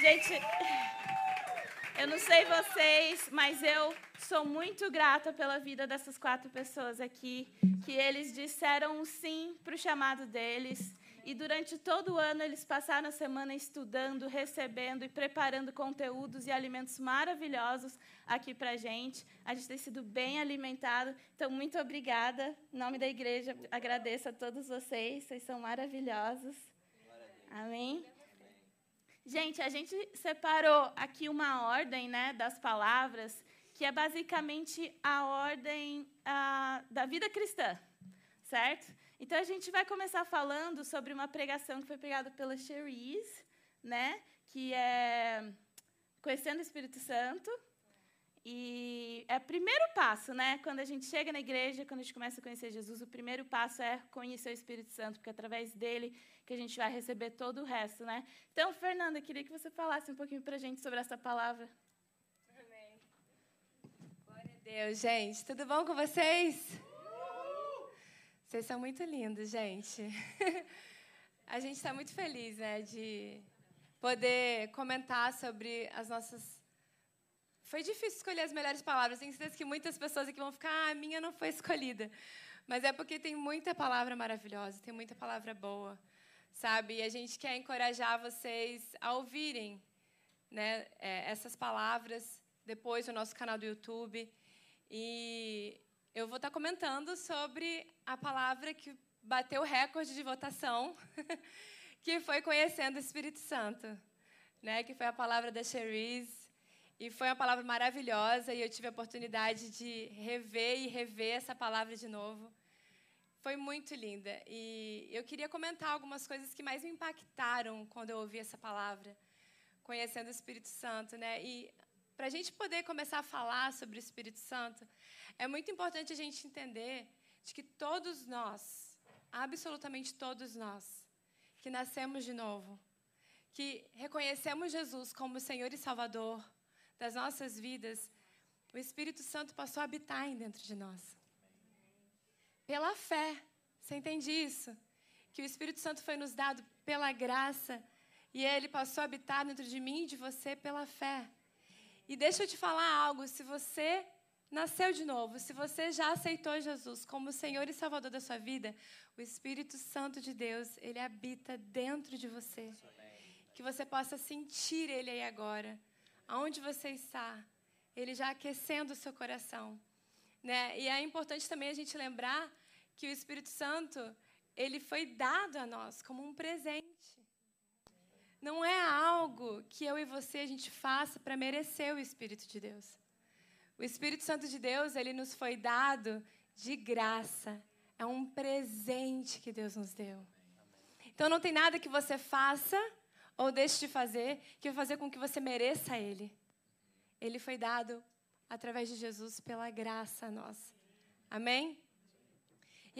Gente, eu não sei vocês, mas eu sou muito grata pela vida dessas quatro pessoas aqui, que eles disseram sim para o chamado deles. E durante todo o ano eles passaram a semana estudando, recebendo e preparando conteúdos e alimentos maravilhosos aqui para a gente. A gente tem sido bem alimentado. Então, muito obrigada. Em nome da igreja, agradeço a todos vocês. Vocês são maravilhosos. Amém. Gente, a gente separou aqui uma ordem né, das palavras, que é basicamente a ordem a, da vida cristã, certo? Então, a gente vai começar falando sobre uma pregação que foi pregada pela Cherise, né? Que é Conhecendo o Espírito Santo. E é o primeiro passo, né? Quando a gente chega na igreja, quando a gente começa a conhecer Jesus, o primeiro passo é conhecer o Espírito Santo, porque através dele que a gente vai receber todo o resto, né? Então, Fernanda, queria que você falasse um pouquinho para a gente sobre essa palavra. Amém. Glória a Deus, gente. Tudo bom com vocês? Vocês são muito lindos, gente. A gente está muito feliz, né, de poder comentar sobre as nossas. Foi difícil escolher as melhores palavras. Tenho certeza que muitas pessoas aqui vão ficar, ah, a minha não foi escolhida. Mas é porque tem muita palavra maravilhosa, tem muita palavra boa, sabe? E a gente quer encorajar vocês a ouvirem né, é, essas palavras depois no nosso canal do YouTube. E eu vou estar comentando sobre a palavra que bateu o recorde de votação, que foi conhecendo o Espírito Santo, né? Que foi a palavra da Cherise. E foi uma palavra maravilhosa e eu tive a oportunidade de rever e rever essa palavra de novo. Foi muito linda. E eu queria comentar algumas coisas que mais me impactaram quando eu ouvi essa palavra, conhecendo o Espírito Santo, né? E para a gente poder começar a falar sobre o Espírito Santo, é muito importante a gente entender de que todos nós, absolutamente todos nós, que nascemos de novo, que reconhecemos Jesus como Senhor e Salvador das nossas vidas, o Espírito Santo passou a habitar dentro de nós. Pela fé. Você entende isso? Que o Espírito Santo foi nos dado pela graça e ele passou a habitar dentro de mim e de você pela fé. E deixa eu te falar algo: se você nasceu de novo, se você já aceitou Jesus como Senhor e Salvador da sua vida, o Espírito Santo de Deus, ele habita dentro de você. Que você possa sentir ele aí agora, aonde você está, ele já aquecendo o seu coração. Né? E é importante também a gente lembrar que o Espírito Santo, ele foi dado a nós como um presente. Não é algo que eu e você a gente faça para merecer o Espírito de Deus. O Espírito Santo de Deus, ele nos foi dado de graça. É um presente que Deus nos deu. Então não tem nada que você faça ou deixe de fazer que vai fazer com que você mereça ele. Ele foi dado através de Jesus pela graça a nós. Amém?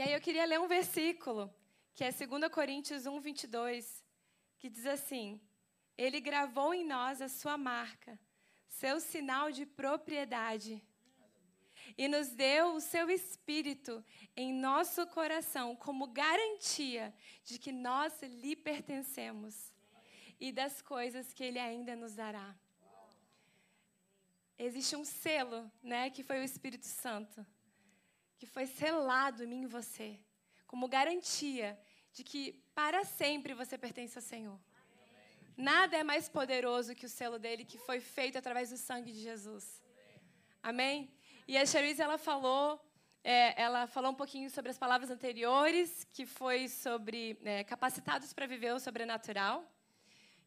E aí eu queria ler um versículo, que é 2 Coríntios 1, 22, que diz assim: Ele gravou em nós a sua marca seu sinal de propriedade. E nos deu o seu espírito em nosso coração como garantia de que nós lhe pertencemos e das coisas que ele ainda nos dará. Existe um selo, né, que foi o Espírito Santo, que foi selado em mim e você, como garantia de que para sempre você pertence ao Senhor. Nada é mais poderoso que o selo dele que foi feito através do sangue de Jesus. Amém? E a Cherise, ela falou, é, ela falou um pouquinho sobre as palavras anteriores, que foi sobre é, capacitados para viver o sobrenatural,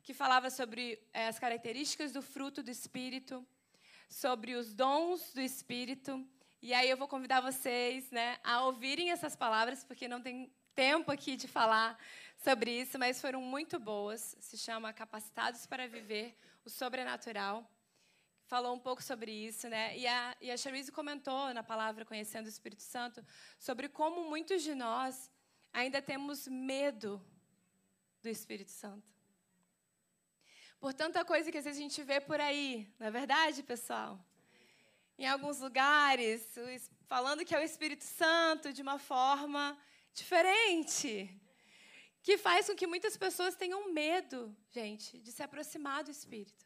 que falava sobre é, as características do fruto do Espírito, sobre os dons do Espírito. E aí eu vou convidar vocês né, a ouvirem essas palavras, porque não tem tempo aqui de falar sobre isso, mas foram muito boas. Se chama Capacitados para Viver o Sobrenatural. Falou um pouco sobre isso, né? E a, e a Cherise comentou na palavra Conhecendo o Espírito Santo sobre como muitos de nós ainda temos medo do Espírito Santo. Por tanta coisa que às vezes a gente vê por aí, não é verdade, pessoal? Em alguns lugares, falando que é o Espírito Santo de uma forma diferente que faz com que muitas pessoas tenham medo, gente, de se aproximar do Espírito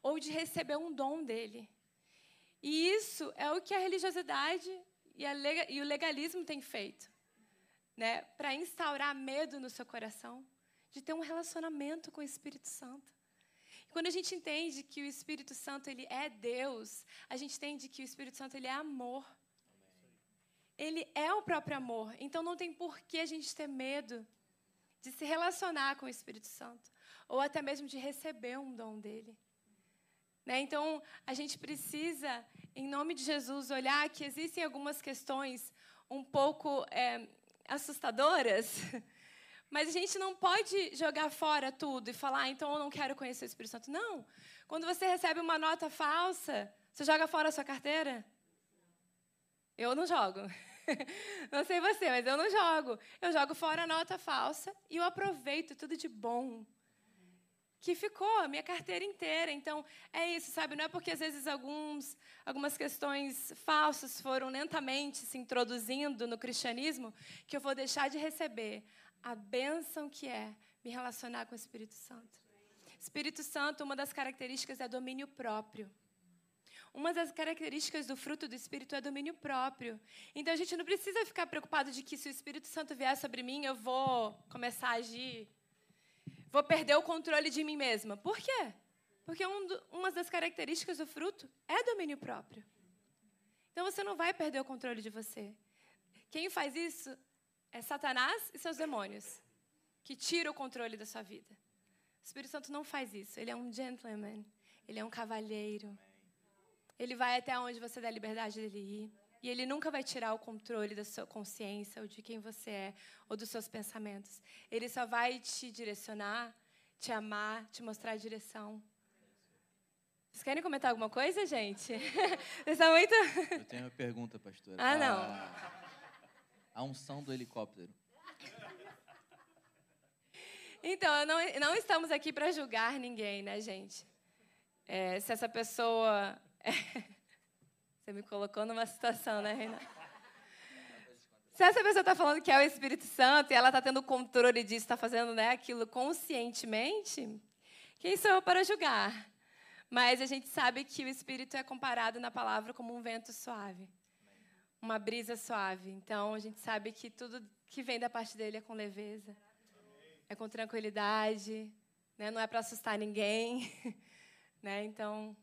ou de receber um dom dele. E isso é o que a religiosidade e, a e o legalismo têm feito, né, para instaurar medo no seu coração, de ter um relacionamento com o Espírito Santo. Quando a gente entende que o Espírito Santo ele é Deus, a gente entende que o Espírito Santo ele é amor. Ele é o próprio amor. Então não tem por que a gente ter medo de se relacionar com o Espírito Santo, ou até mesmo de receber um dom dele. Né? Então, a gente precisa, em nome de Jesus, olhar que existem algumas questões um pouco é, assustadoras, mas a gente não pode jogar fora tudo e falar, ah, então eu não quero conhecer o Espírito Santo. Não. Quando você recebe uma nota falsa, você joga fora a sua carteira? Eu não jogo. não sei você, mas eu não jogo. Eu jogo fora a nota falsa e eu aproveito tudo de bom que ficou a minha carteira inteira. Então, é isso, sabe? Não é porque às vezes alguns, algumas questões falsas foram lentamente se introduzindo no cristianismo que eu vou deixar de receber a bênção que é me relacionar com o Espírito Santo. Espírito Santo, uma das características é domínio próprio. Uma das características do fruto do Espírito é domínio próprio. Então a gente não precisa ficar preocupado de que se o Espírito Santo vier sobre mim, eu vou começar a agir, vou perder o controle de mim mesma. Por quê? Porque um do, uma das características do fruto é domínio próprio. Então você não vai perder o controle de você. Quem faz isso é Satanás e seus demônios, que tira o controle da sua vida. O Espírito Santo não faz isso. Ele é um gentleman. Ele é um cavalheiro. Ele vai até onde você dá a liberdade dele ir. E ele nunca vai tirar o controle da sua consciência, ou de quem você é, ou dos seus pensamentos. Ele só vai te direcionar, te amar, te mostrar a direção. Vocês querem comentar alguma coisa, gente? Vocês são muito. Eu tenho uma pergunta, pastora. Ah, não. A, a unção do helicóptero. Então, não, não estamos aqui para julgar ninguém, né, gente? É, se essa pessoa Você me colocou numa situação, né, Reina? Se essa pessoa está falando que é o Espírito Santo e ela está tendo controle disso, está fazendo né, aquilo conscientemente, quem sou eu para julgar? Mas a gente sabe que o Espírito é comparado na palavra como um vento suave, uma brisa suave. Então a gente sabe que tudo que vem da parte dele é com leveza, é com tranquilidade, né? não é para assustar ninguém. Né? Então,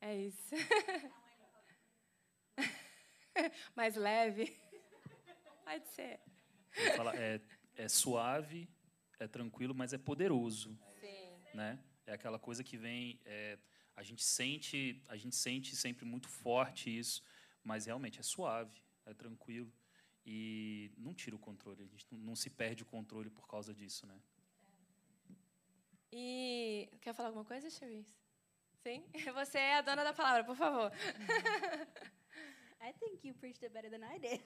é isso. Mais leve. Pode ser. Falo, é, é suave, é tranquilo, mas é poderoso. Sim. Né? É aquela coisa que vem. É, a gente sente, a gente sente sempre muito forte isso, mas realmente é suave, é tranquilo e não tira o controle. A gente não, não se perde o controle por causa disso, né? E quer falar alguma coisa, Cherise? Sim? Você é a dona da palavra, por favor. I think you preached it better than I did.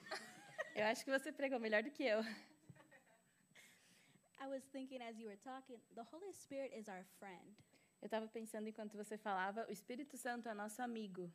Eu acho que você pregou melhor do que eu. I was thinking as you were talking, the Holy Spirit is our friend. Eu estava pensando enquanto você falava, o Espírito Santo é nosso amigo.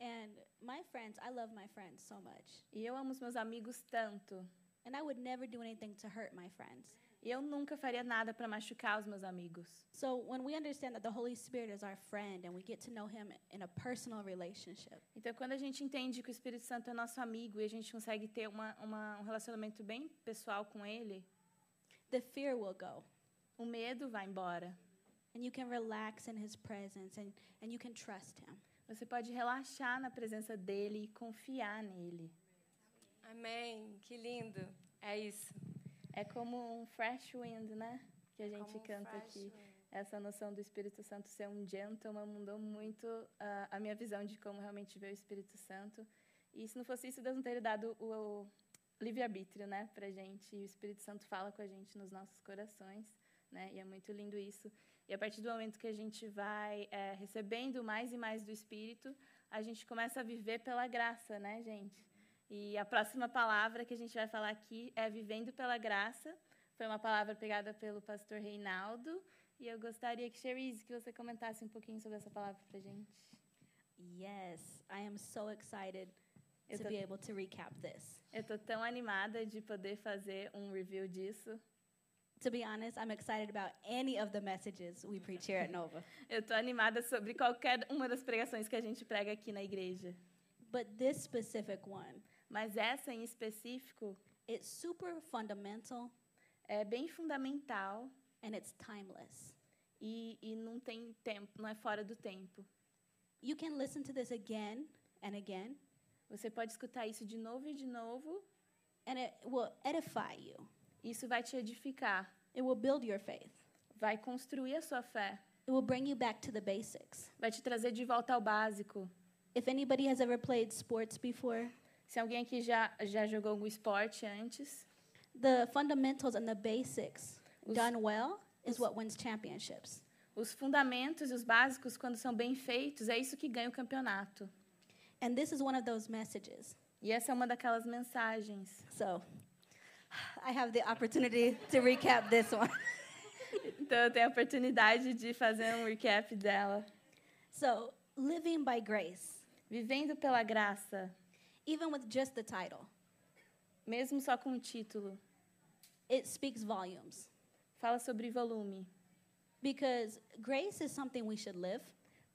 And my friends, I love my friends so much. E eu amo os meus amigos tanto. And I would never do anything to hurt my friends. E eu nunca faria nada para machucar os meus amigos. So when we understand that the Holy Spirit is our friend and we get to know him in a personal relationship. Então quando a gente entende que o Espírito Santo é nosso amigo e a gente consegue ter uma, uma, um relacionamento bem pessoal com ele, the fear will go. O medo vai embora. And you can relax in his presence and, and you can trust him. Você pode relaxar na presença dele e confiar nele. Amém. Que lindo. É isso. É como um fresh wind, né? Que a gente Como um canta fresh aqui. wind. Essa noção do Espírito Santo ser um gentleman mudou muito ah, a minha visão de como realmente ver o Espírito Santo. E se não fosse isso, Deus não teria dado o, o livre-arbítrio, né, pra gente. E o Espírito Santo fala com a gente nos nossos corações, né? E é muito lindo isso. E a partir do momento que a gente vai eh, recebendo mais e mais do Espírito, a gente começa a viver pela graça, né, gente? E a próxima palavra que a gente vai falar aqui é vivendo pela graça. Foi uma palavra pegada pelo pastor Reinaldo. E eu gostaria que, Cherise, que você comentasse um pouquinho sobre essa palavra pra gente. Yes, I am so excited Eu to tô- be able to recap this. Eu tô tão animada de poder fazer um review disso. To be honest, I'm excited about any of the messages we preach here at Nova. Eu estou animada sobre qualquer uma das pregações que a gente prega aqui na igreja. But this specific one, Mas essa em específico it's super fundamental é bem fundamental and it's timeless. e, e não tem tempo, não é fora do tempo. You can listen to this again and again, Você pode escutar isso de novo e de novo. and it will edify you. Isso vai te edificar, It will build your faith. vai construir a sua fé, It will bring you back to the basics. vai te trazer de volta ao básico. If anybody has ever played sports before, Se alguém aqui já, já jogou algum esporte antes, the fundamentals and the basics Os- done well is os- what wins championships. os fundamentos e os básicos, quando são bem feitos, é isso que ganha o campeonato. And this is one of those messages. E essa é uma daquelas mensagens. So I have the opportunity to recap this one. Então eu tenho a oportunidade de fazer um recap dela. So, living by grace, Vivendo pela graça, even with just the title, mesmo só com o título, it speaks volumes fala sobre volume. because grace is something we should live.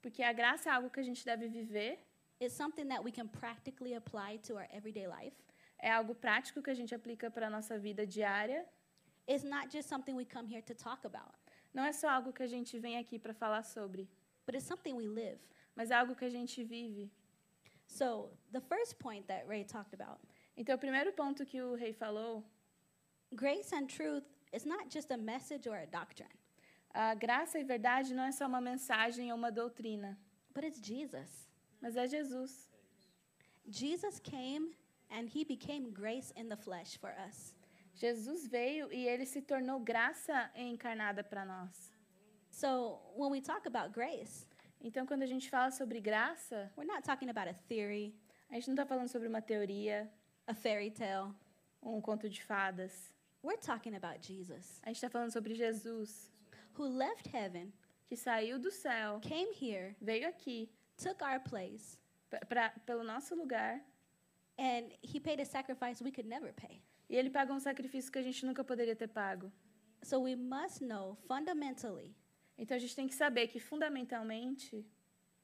Porque a graça é algo que a gente deve viver, It's something that we can practically apply to our everyday life. É algo prático que a gente aplica para a nossa vida diária. It's not just something we come here to talk about, Não é só algo que a gente vem aqui para falar sobre, but it's something we live. mas é algo que a gente vive. So, the first point that Ray talked about Então, o primeiro ponto que o rei falou, grace and truth is not just a message or a doctrine, a graça e verdade não é só uma mensagem ou uma doutrina, but it's Jesus. mas é Jesus. Jesus came and he became grace in the flesh for us. Jesus veio e ele se tornou graça encarnada para nós. So, when we talk about grace, Então, quando a gente fala sobre graça, we're not talking about a theory, a gente não está falando sobre uma teoria, a fairy tale. um conto de fadas. We're talking about Jesus, A gente está falando sobre Jesus, who left heaven, que saiu do céu, came here, veio aqui took our place, pra, pelo nosso lugar, and he paid a sacrifice we could never pay. e ele pagou um sacrifício que a gente nunca poderia ter pago. So we must know fundamentally Então, a gente tem que saber que, fundamentalmente,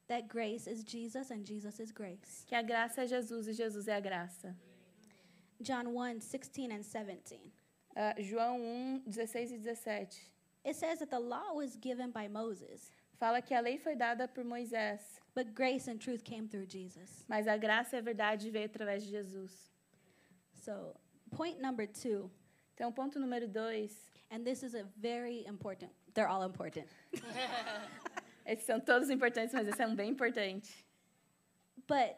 that grace is Jesus and Jesus is grace. que a graça é Jesus e Jesus é a graça. John 1 16 and 17. Ah, João 1, 16 e 17. It says that the law was given by Moses, Fala que a lei foi dada por Moisés, but grace and truth came through Jesus. mas a graça e a verdade veio através de Jesus. So, point number two, Então, ponto número dois, and this is a very important, they're all important. esses são todos importantes, mas esse é um bem importante. But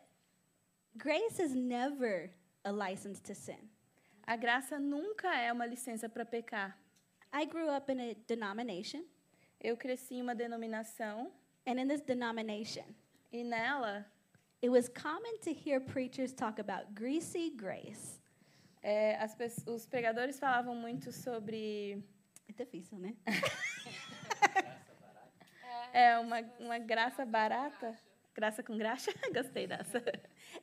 grace is never a license to sin. A graça nunca é uma licença para pecar. I grew up in a denomination, Eu cresci em uma denominação and in this denomination, e nela it was common to hear preachers talk about greasy grace. é, as os pregadores falavam muito sobre É difícil, né? é, uma, uma graça barata. Graça com graxa? Gostei dessa.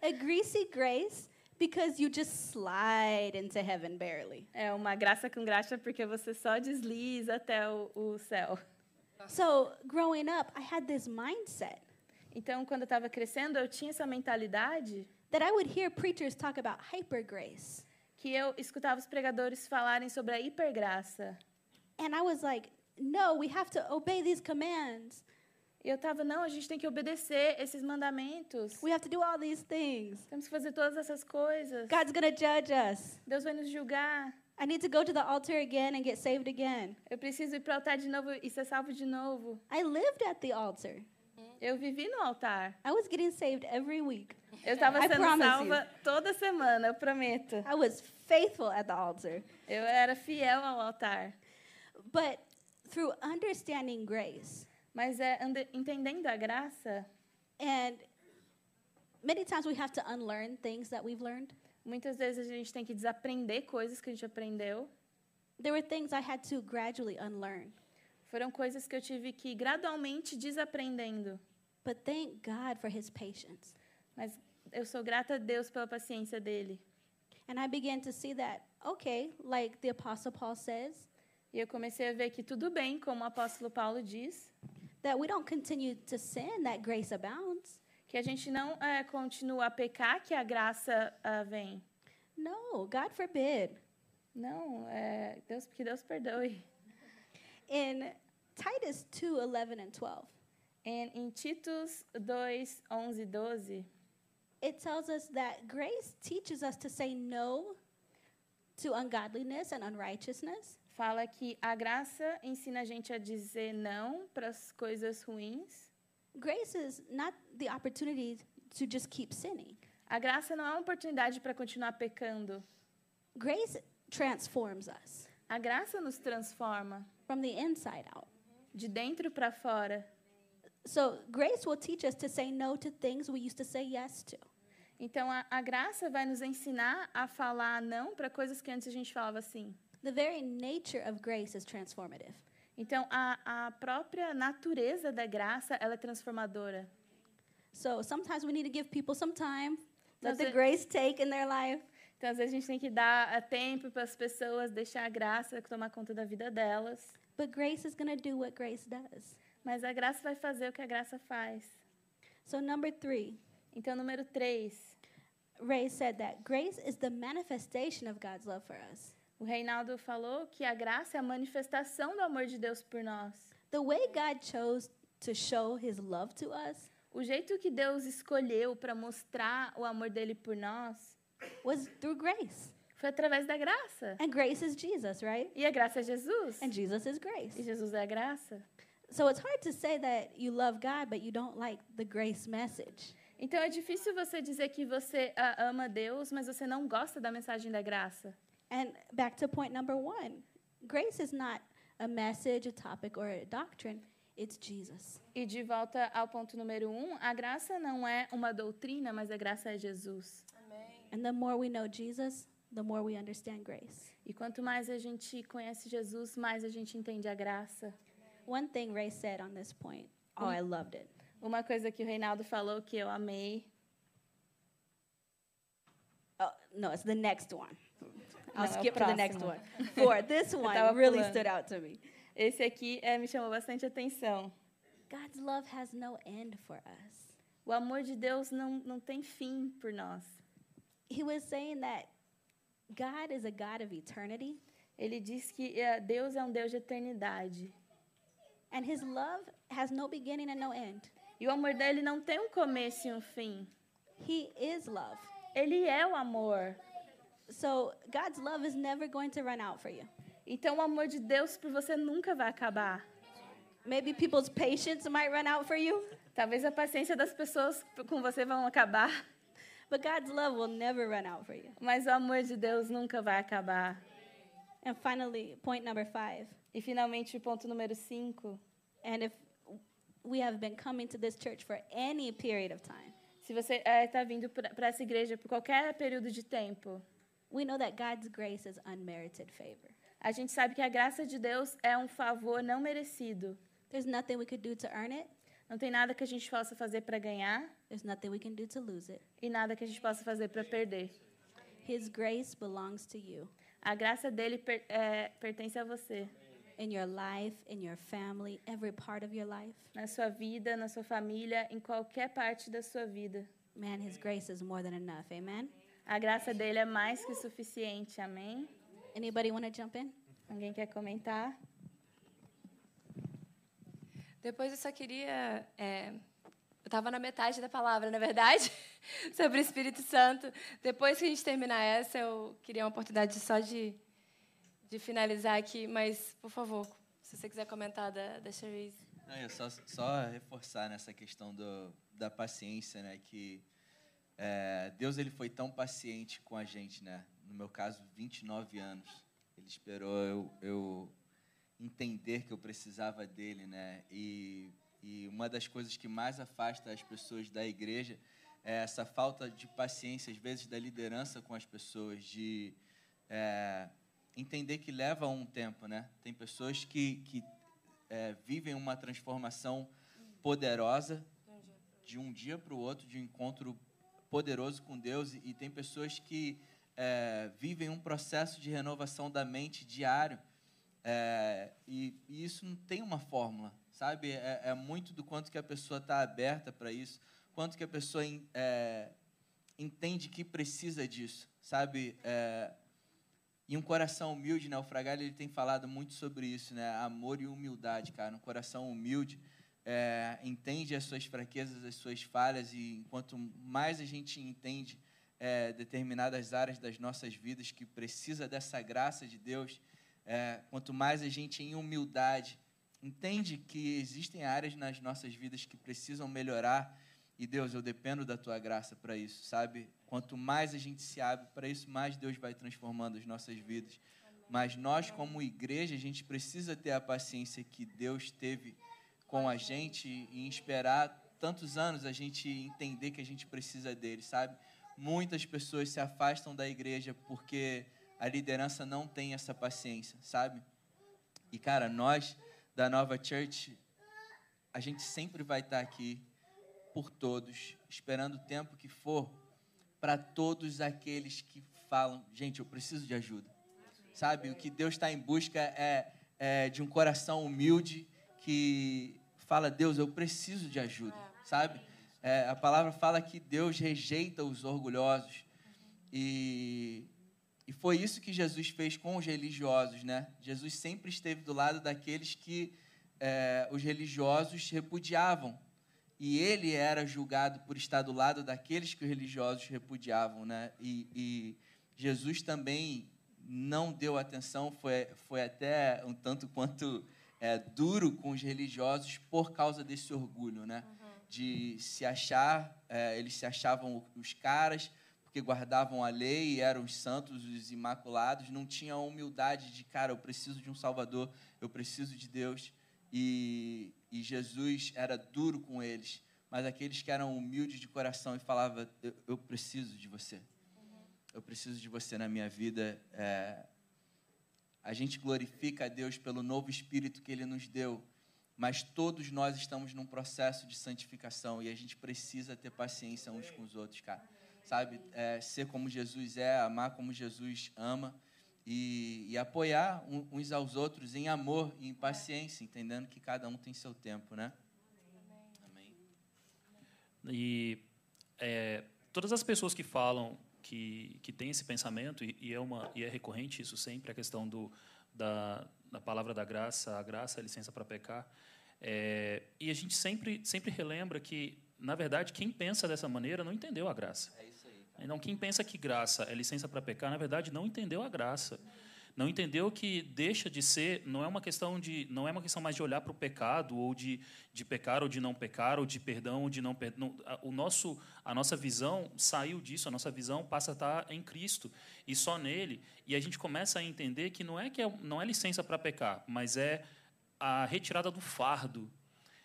A greasy grace because you just slide into heaven barely. É uma graça com graxa porque você só desliza até o, o céu. So, growing up, I had this mindset Então, quando eu estava crescendo, eu tinha essa mentalidade that I would hear preachers talk about hyper grace. que eu escutava os pregadores falarem sobre a hipergraça. And I was like, no, we have to obey these commands. E eu estava, não, a gente tem que obedecer esses mandamentos. We have to do all these things. Temos que fazer todas essas coisas. God's to judge us. Deus vai nos julgar. I need to go to the altar again and get saved again. Eu preciso ir para o altar de novo e ser salvo de novo. I lived at the altar. Eu vivi no altar. I was getting saved every week. Eu estava I sendo salva toda semana, eu prometo. I was faithful at the altar. Eu era fiel ao altar. But through understanding grace, Mas é entendendo a graça, and many times we have to unlearn things that we've learned. Muitas vezes a gente tem que desaprender coisas que a gente aprendeu. There were things I had to gradually unlearn. Foram coisas que eu tive que ir gradualmente desaprendendo. But thank God for his patience. Mas eu sou grata a Deus pela paciência dele. And I began to see that, okay, like the Apostle Paul says, E eu comecei a ver que tudo bem, como o apóstolo Paulo diz, that we don't continue to sin, that grace abounds. Que a gente não é, continua a pecar, que a graça ah, vem. No, God forbid. Não, é, Deus, que Deus perdoe. In Titus 2 11 and 12, Em, em Titus 2, 11 e 12, it tells us that grace teaches us to say no to ungodliness and unrighteousness. fala que a graça ensina a gente a dizer não para as coisas ruins. Grace is not the opportunity to just keep sinning. A graça não é uma oportunidade para continuar pecando. Grace transforms us A graça nos transforma from the inside out. de dentro para fora. So, grace will teach us to say no to things we used to say yes to. Então, a, a graça vai nos ensinar a falar não para coisas que antes a gente falava sim. The very nature of grace is transformative. Então, a, a própria natureza da graça, ela é transformadora. So, sometimes we need to give people some time, let Does the grace take in their life. Então, às vezes, a gente tem que dar eh, tempo para as pessoas, deixar a graça tomar conta da vida delas. But grace is going to do what grace does. Mas a graça vai fazer o que a graça faz. So, number three, Então, número 3. Ray said that grace is the manifestation of God's love for us. O Reinaldo falou que a graça é a manifestação do amor de Deus por nós. The way God chose to show his love to us O jeito que Deus escolheu para mostrar o amor dele por nós was through grace. foi através da graça. And grace is Jesus, right? E a graça é Jesus. And Jesus is grace. E Jesus é a graça. So it's hard to say that you love God, but you don't like the grace message. Então é difícil você dizer que você ah, ama Deus, mas você não gosta da mensagem da graça. And back to point number one grace is not a message, a topic, or a doctrine, it's Jesus. E de volta ao ponto número um, a graça não é uma doutrina, mas a graça é Jesus. And the more we know Jesus, the more we understand grace. E quanto mais a gente conhece Jesus, mais a gente entende a graça. One thing Ray said on this point, oh, I loved it. Uma coisa que o Reinaldo falou que eu amei. Oh, no, it's the next one. I'll é skip to the next próximo. one. Four. This one really pulando. stood out to me. Esse aqui eh, me chamou bastante atenção. God's love has no end for us. O amor de Deus não, não tem fim por nós. He was saying that God is a God of eternity, Ele diz que eh, Deus é um Deus de eternidade. and his love has no beginning and no end. E o amor dele não tem um começo e um fim. He is love. Ele é o amor. So God's love is never going to run out for you. Então o amor de Deus por você nunca vai acabar. Maybe people's patience might run out for you, Talvez a paciência das pessoas com você vão acabar, but God's love will never run out for you. mas o amor de Deus nunca vai acabar. And finally, point number five. E finalmente o ponto número 5. And if we have been coming to this church for any period of time, Se você está vindo para essa igreja por qualquer período de tempo, we know that God's grace is unmerited favor. a gente sabe que a graça de Deus é um favor não merecido. There's nothing we could do to earn it. Não tem nada que a gente possa fazer para ganhar There's nothing we can do to lose it. e nada que a gente possa fazer para perder. His grace belongs to you A graça dele per- é, pertence a você, in your life, in your family, every part of your life. na sua vida, na sua família, em qualquer parte da sua vida. Man, His grace is more than enough. Amen. A graça dele é mais que suficiente. Amém? Anybody want to jump in? Alguém quer comentar? Depois eu só queria. é, eu estava na metade da palavra, na verdade, sobre o Espírito Santo. Depois que a gente terminar essa, eu queria uma oportunidade só de, de finalizar aqui. Mas, por favor, se você quiser comentar da, da Cherise. Não, eu só, só reforçar nessa questão do, da paciência, né? Que é, Deus ele foi tão paciente com a gente, né? No meu caso, 29 anos. Ele esperou eu, eu entender que eu precisava dele, né? E, e uma das coisas que mais afasta as pessoas da igreja é essa falta de paciência, às vezes, da liderança com as pessoas, de é, entender que leva um tempo, né? Tem pessoas que, que é, vivem uma transformação poderosa de um dia para o outro, de um encontro poderoso com Deus, e, tem pessoas que é, vivem um processo de renovação da mente diário É, e, e, isso não tem uma fórmula, sabe? É, é muito do quanto que a pessoa está aberta para isso, quanto que a pessoa é, entende que precisa disso, sabe? É, e um coração humilde, né? O Fragalho ele tem falado muito sobre isso, né? Amor e humildade, cara. Um coração humilde é, entende as suas fraquezas, as suas falhas e enquanto mais a gente entende é, determinadas áreas das nossas vidas que precisa dessa graça de Deus, é, quanto mais a gente em humildade entende que existem áreas nas nossas vidas que precisam melhorar e Deus, eu dependo da tua graça para isso, sabe? Quanto mais a gente se abre para isso, mais Deus vai transformando as nossas vidas. Mas nós, como igreja, a gente precisa ter a paciência que Deus teve com a gente e esperar tantos anos a gente entender que a gente precisa dele, sabe? Muitas pessoas se afastam da igreja porque a liderança não tem essa paciência, sabe? E cara, nós da Nova Church, a gente sempre vai estar aqui por todos, esperando o tempo que for, para todos aqueles que falam, gente, eu preciso de ajuda. Sabe? O que Deus está em busca é, é, de um coração humilde que fala, Deus, eu preciso de ajuda. Sabe? É, a palavra fala que Deus rejeita os orgulhosos. E, e foi isso que Jesus fez com os religiosos, né? Jesus sempre esteve do lado daqueles que é, os religiosos repudiavam. E ele era julgado por estar do lado daqueles que os religiosos repudiavam, né? E, e Jesus também não deu atenção, foi, foi até um tanto quanto é, duro com os religiosos por causa desse orgulho, né? Uhum de se achar, é, eles se achavam os caras, porque guardavam a lei, eram os santos, os imaculados, não tinham a humildade de, cara, eu preciso de um Salvador, eu preciso de Deus. E, e Jesus era duro com eles, mas aqueles que eram humildes de coração e falavam, eu, eu preciso de você, eu preciso de você na minha vida. É, a gente glorifica a Deus pelo novo Espírito que Ele nos deu, mas todos nós estamos num processo de santificação e a gente precisa ter paciência uns com os outros, cara. Sabe? É, ser como Jesus é, amar como Jesus ama e, e apoiar uns aos outros em amor e em paciência, entendendo que cada um tem seu tempo, né? Amém. E é, todas as pessoas que falam que, que têm esse pensamento, e, e, é, uma, e é recorrente isso sempre, a questão do, da, da palavra da graça, a graça, a licença para pecar. É, e a gente sempre, sempre relembra que, na verdade, quem pensa dessa maneira não entendeu a graça. É isso aí. Então, quem pensa que graça é licença para pecar, na verdade, não entendeu a graça. Não entendeu que deixa de ser, não é uma questão de, não é uma questão mais de olhar para o pecado ou de, de pecar ou de não pecar ou de perdão ou de não perdão. O nosso, a nossa visão saiu disso, a nossa visão passa a estar em Cristo e só nele. E a gente começa a entender que não é que é, não é licença para pecar, mas é a retirada do fardo,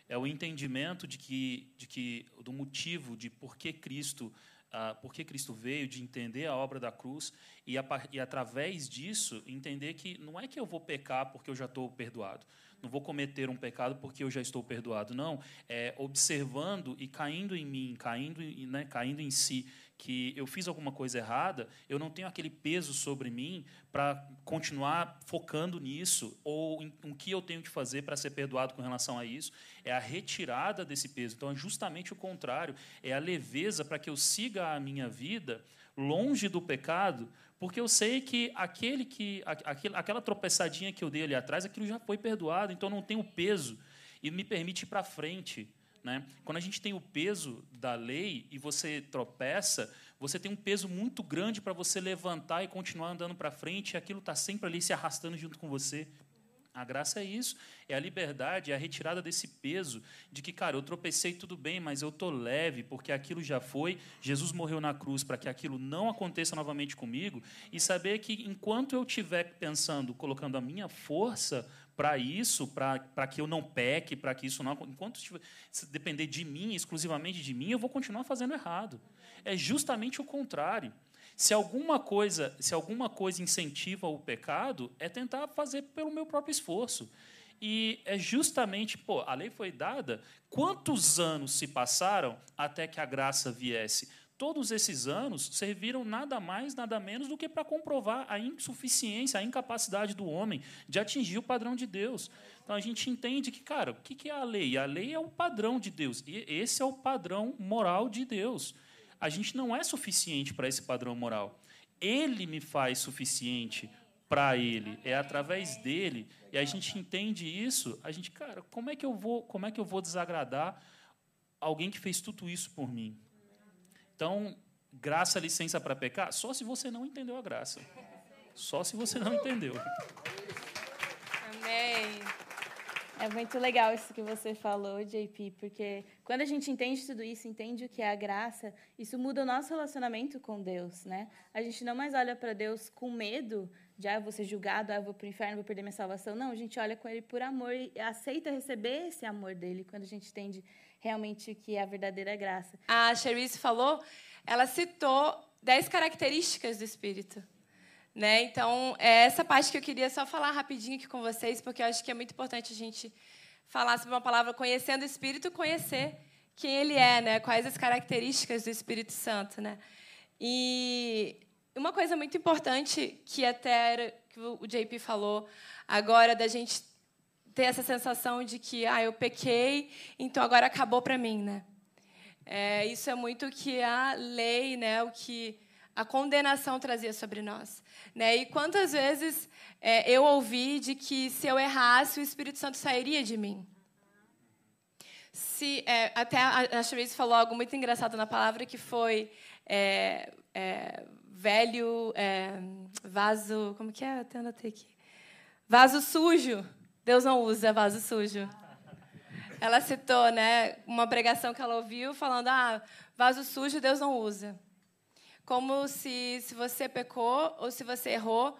é o entendimento de que, de que do motivo de por que Cristo, uh, por que Cristo veio, de entender a obra da cruz e, a, e através disso entender que não é que eu vou pecar porque eu já estou perdoado, não vou cometer um pecado porque eu já estou perdoado, não, é observando e caindo em mim, caindo, né, caindo em si que eu fiz alguma coisa errada, eu não tenho aquele peso sobre mim para continuar focando nisso, ou em, que eu tenho que fazer para ser perdoado com relação a isso. É a retirada desse peso. Então, é justamente o contrário. É a leveza para que eu siga a minha vida longe do pecado, porque eu sei que aquele que aquela tropeçadinha que eu dei ali atrás, aquilo já foi perdoado, então não tem o peso e me permite ir para frente. Né? Quando a gente tem o peso da lei e você tropeça, você tem um peso muito grande para você levantar e continuar andando para frente, e aquilo está sempre ali se arrastando junto com você. A graça é isso, é a liberdade, é a retirada desse peso de que, cara, eu tropecei tudo bem, mas eu tô leve porque aquilo já foi. Jesus morreu na cruz para que aquilo não aconteça novamente comigo e saber que enquanto eu estiver pensando, colocando a minha força para isso, para que eu não peque, para que isso não. Enquanto depender de mim, exclusivamente de mim, eu vou continuar fazendo errado. É justamente o contrário. Se alguma coisa, se alguma coisa incentiva o pecado, é tentar fazer pelo meu próprio esforço. E é justamente, pô, a lei foi dada, quantos anos se passaram até que a graça viesse? Todos esses anos serviram nada mais, nada menos do que para comprovar a insuficiência, a incapacidade do homem de atingir o padrão de Deus. Então a gente entende que, cara, o que é a lei? A lei é o padrão de Deus. E esse é o padrão moral de Deus. A gente não é suficiente para esse padrão moral. Ele me faz suficiente para ele, é através dele. E a gente entende isso, a gente, cara, como é que eu vou, como é que eu vou desagradar alguém que fez tudo isso por mim? Então, graça, licença para pecar? Só se você não entendeu a graça. Só se você não entendeu. Amém. É muito legal isso que você falou, JP, porque quando a gente entende tudo isso, entende o que é a graça, isso muda o nosso relacionamento com Deus, né? A gente não mais olha para Deus com medo de, ah, vou ser julgado, ah, eu vou para o inferno, vou perder minha salvação. Não, a gente olha com Ele por amor e aceita receber esse amor dele quando a gente entende realmente o que é a verdadeira graça. A Cherise falou, ela citou dez características do Espírito. Né? Então, é essa parte que eu queria só falar rapidinho aqui com vocês, porque eu acho que é muito importante a gente falar sobre uma palavra conhecendo o Espírito, conhecer quem ele é, né? quais as características do Espírito Santo. Né? E uma coisa muito importante que até era, que o JP falou agora, da gente ter essa sensação de que ah, eu pequei, então agora acabou para mim, né? É, isso é muito o que a lei, né, o que a condenação trazia sobre nós, né? E quantas vezes é, eu ouvi de que se eu errasse o Espírito Santo sairia de mim? Se é, até a, a Cherise falou algo muito engraçado na palavra que foi é, é, velho é, vaso, como que é? Até anotei aqui. Vaso sujo. Deus não usa vaso sujo. Ela citou, né, uma pregação que ela ouviu falando: "Ah, vaso sujo Deus não usa". Como se se você pecou ou se você errou,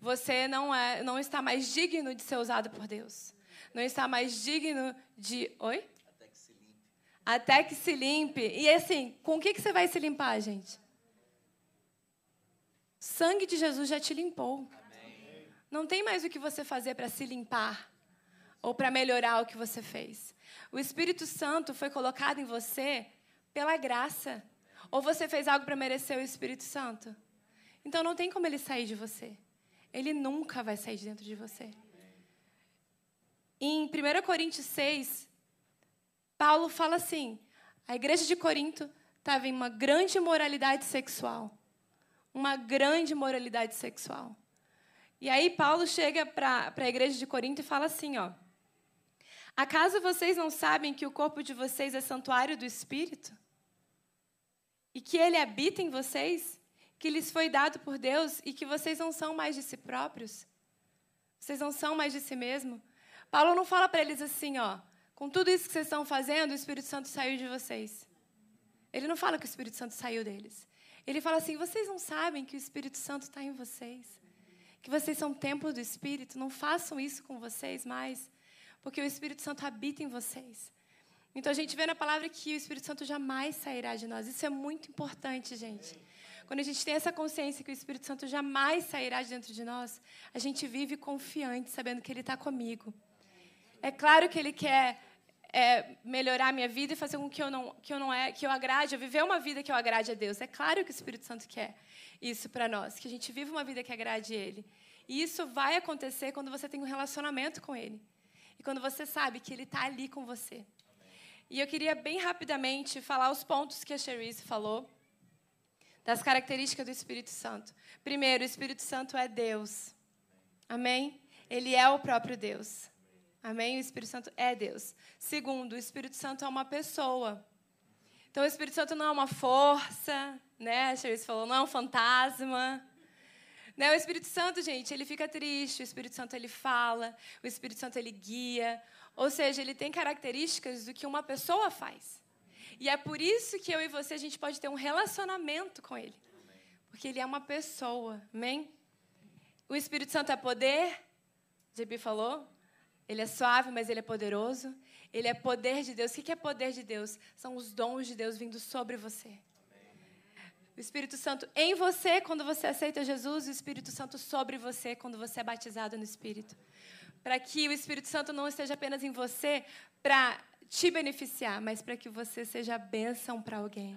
você não é não está mais digno de ser usado por Deus. Não está mais digno de Oi? Até que se limpe. Até que se limpe. E assim, com o que, que você vai se limpar, gente? Sangue de Jesus já te limpou. Não tem mais o que você fazer para se limpar ou para melhorar o que você fez. O Espírito Santo foi colocado em você pela graça. Ou você fez algo para merecer o Espírito Santo? Então não tem como ele sair de você. Ele nunca vai sair de dentro de você. Em 1 Coríntios 6, Paulo fala assim: a igreja de Corinto estava em uma grande imoralidade sexual. Uma grande moralidade sexual. E aí Paulo chega para a igreja de Corinto e fala assim, ó: Acaso vocês não sabem que o corpo de vocês é santuário do Espírito? E que ele habita em vocês? Que lhes foi dado por Deus e que vocês não são mais de si próprios? Vocês não são mais de si mesmo? Paulo não fala para eles assim, ó, com tudo isso que vocês estão fazendo, o Espírito Santo saiu de vocês. Ele não fala que o Espírito Santo saiu deles. Ele fala assim: vocês não sabem que o Espírito Santo está em vocês? que vocês são templo do Espírito, não façam isso com vocês mais, porque o Espírito Santo habita em vocês. Então a gente vê na palavra que o Espírito Santo jamais sairá de nós. Isso é muito importante, gente. Quando a gente tem essa consciência que o Espírito Santo jamais sairá de dentro de nós, a gente vive confiante, sabendo que Ele está comigo. É claro que Ele quer é, melhorar minha vida e fazer com que eu não que eu não é que eu agrade, eu viver uma vida que eu agrade a Deus. É claro que o Espírito Santo quer isso para nós, que a gente viva uma vida que agrade Ele. E isso vai acontecer quando você tem um relacionamento com Ele. E quando você sabe que Ele está ali com você. E eu queria bem rapidamente falar os pontos que a Cherise falou, das características do Espírito Santo. Primeiro, o Espírito Santo é Deus. Amém? Ele é o próprio Deus. Amém? O Espírito Santo é Deus. Segundo, o Espírito Santo é uma pessoa. Então, o Espírito Santo não é uma força, né? A Cherise falou, não é um fantasma. Né? O Espírito Santo, gente, ele fica triste, o Espírito Santo ele fala, o Espírito Santo ele guia. Ou seja, ele tem características do que uma pessoa faz. E é por isso que eu e você a gente pode ter um relacionamento com ele. Porque ele é uma pessoa, amém? O Espírito Santo é poder, JP falou. Ele é suave, mas ele é poderoso. Ele é poder de Deus. O que é poder de Deus? São os dons de Deus vindo sobre você. O Espírito Santo em você quando você aceita Jesus, e o Espírito Santo sobre você quando você é batizado no Espírito. Para que o Espírito Santo não esteja apenas em você para te beneficiar, mas para que você seja bênção para alguém.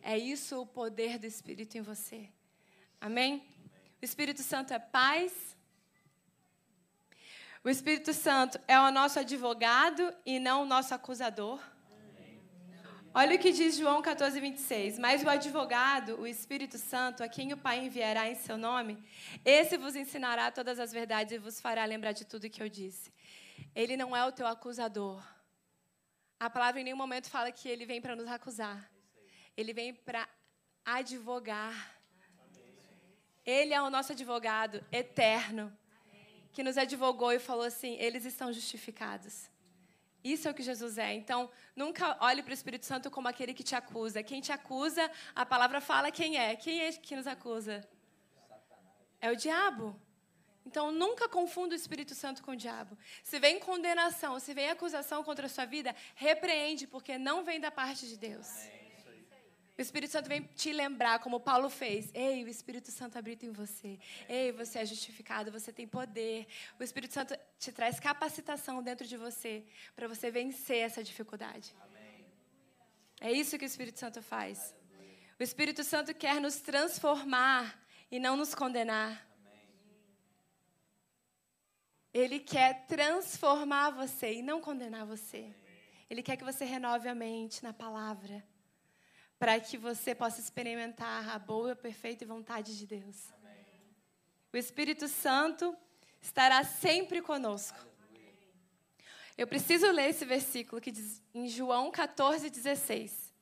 É isso o poder do Espírito em você. Amém? O Espírito Santo é paz. O Espírito Santo é o nosso advogado e não o nosso acusador. Olha o que diz João 14, 26. Mas o advogado, o Espírito Santo, a quem o Pai enviará em seu nome, esse vos ensinará todas as verdades e vos fará lembrar de tudo que eu disse. Ele não é o teu acusador. A palavra em nenhum momento fala que ele vem para nos acusar. Ele vem para advogar. Ele é o nosso advogado eterno, que nos advogou e falou assim: eles estão justificados. Isso é o que Jesus é. Então, nunca olhe para o Espírito Santo como aquele que te acusa. Quem te acusa, a palavra fala quem é. Quem é que nos acusa? É o diabo. Então, nunca confunda o Espírito Santo com o diabo. Se vem condenação, se vem acusação contra a sua vida, repreende, porque não vem da parte de Deus. Amém. O Espírito Santo vem te lembrar, como Paulo fez. Ei, o Espírito Santo habita em você. Ei, você é justificado, você tem poder. O Espírito Santo te traz capacitação dentro de você para você vencer essa dificuldade. Amém. É isso que o Espírito Santo faz. O Espírito Santo quer nos transformar e não nos condenar. Ele quer transformar você e não condenar você. Ele quer que você renove a mente na palavra para que você possa experimentar a boa, perfeita vontade de Deus. Amém. O Espírito Santo estará sempre conosco. Eu preciso ler esse versículo que diz em João 14, 16.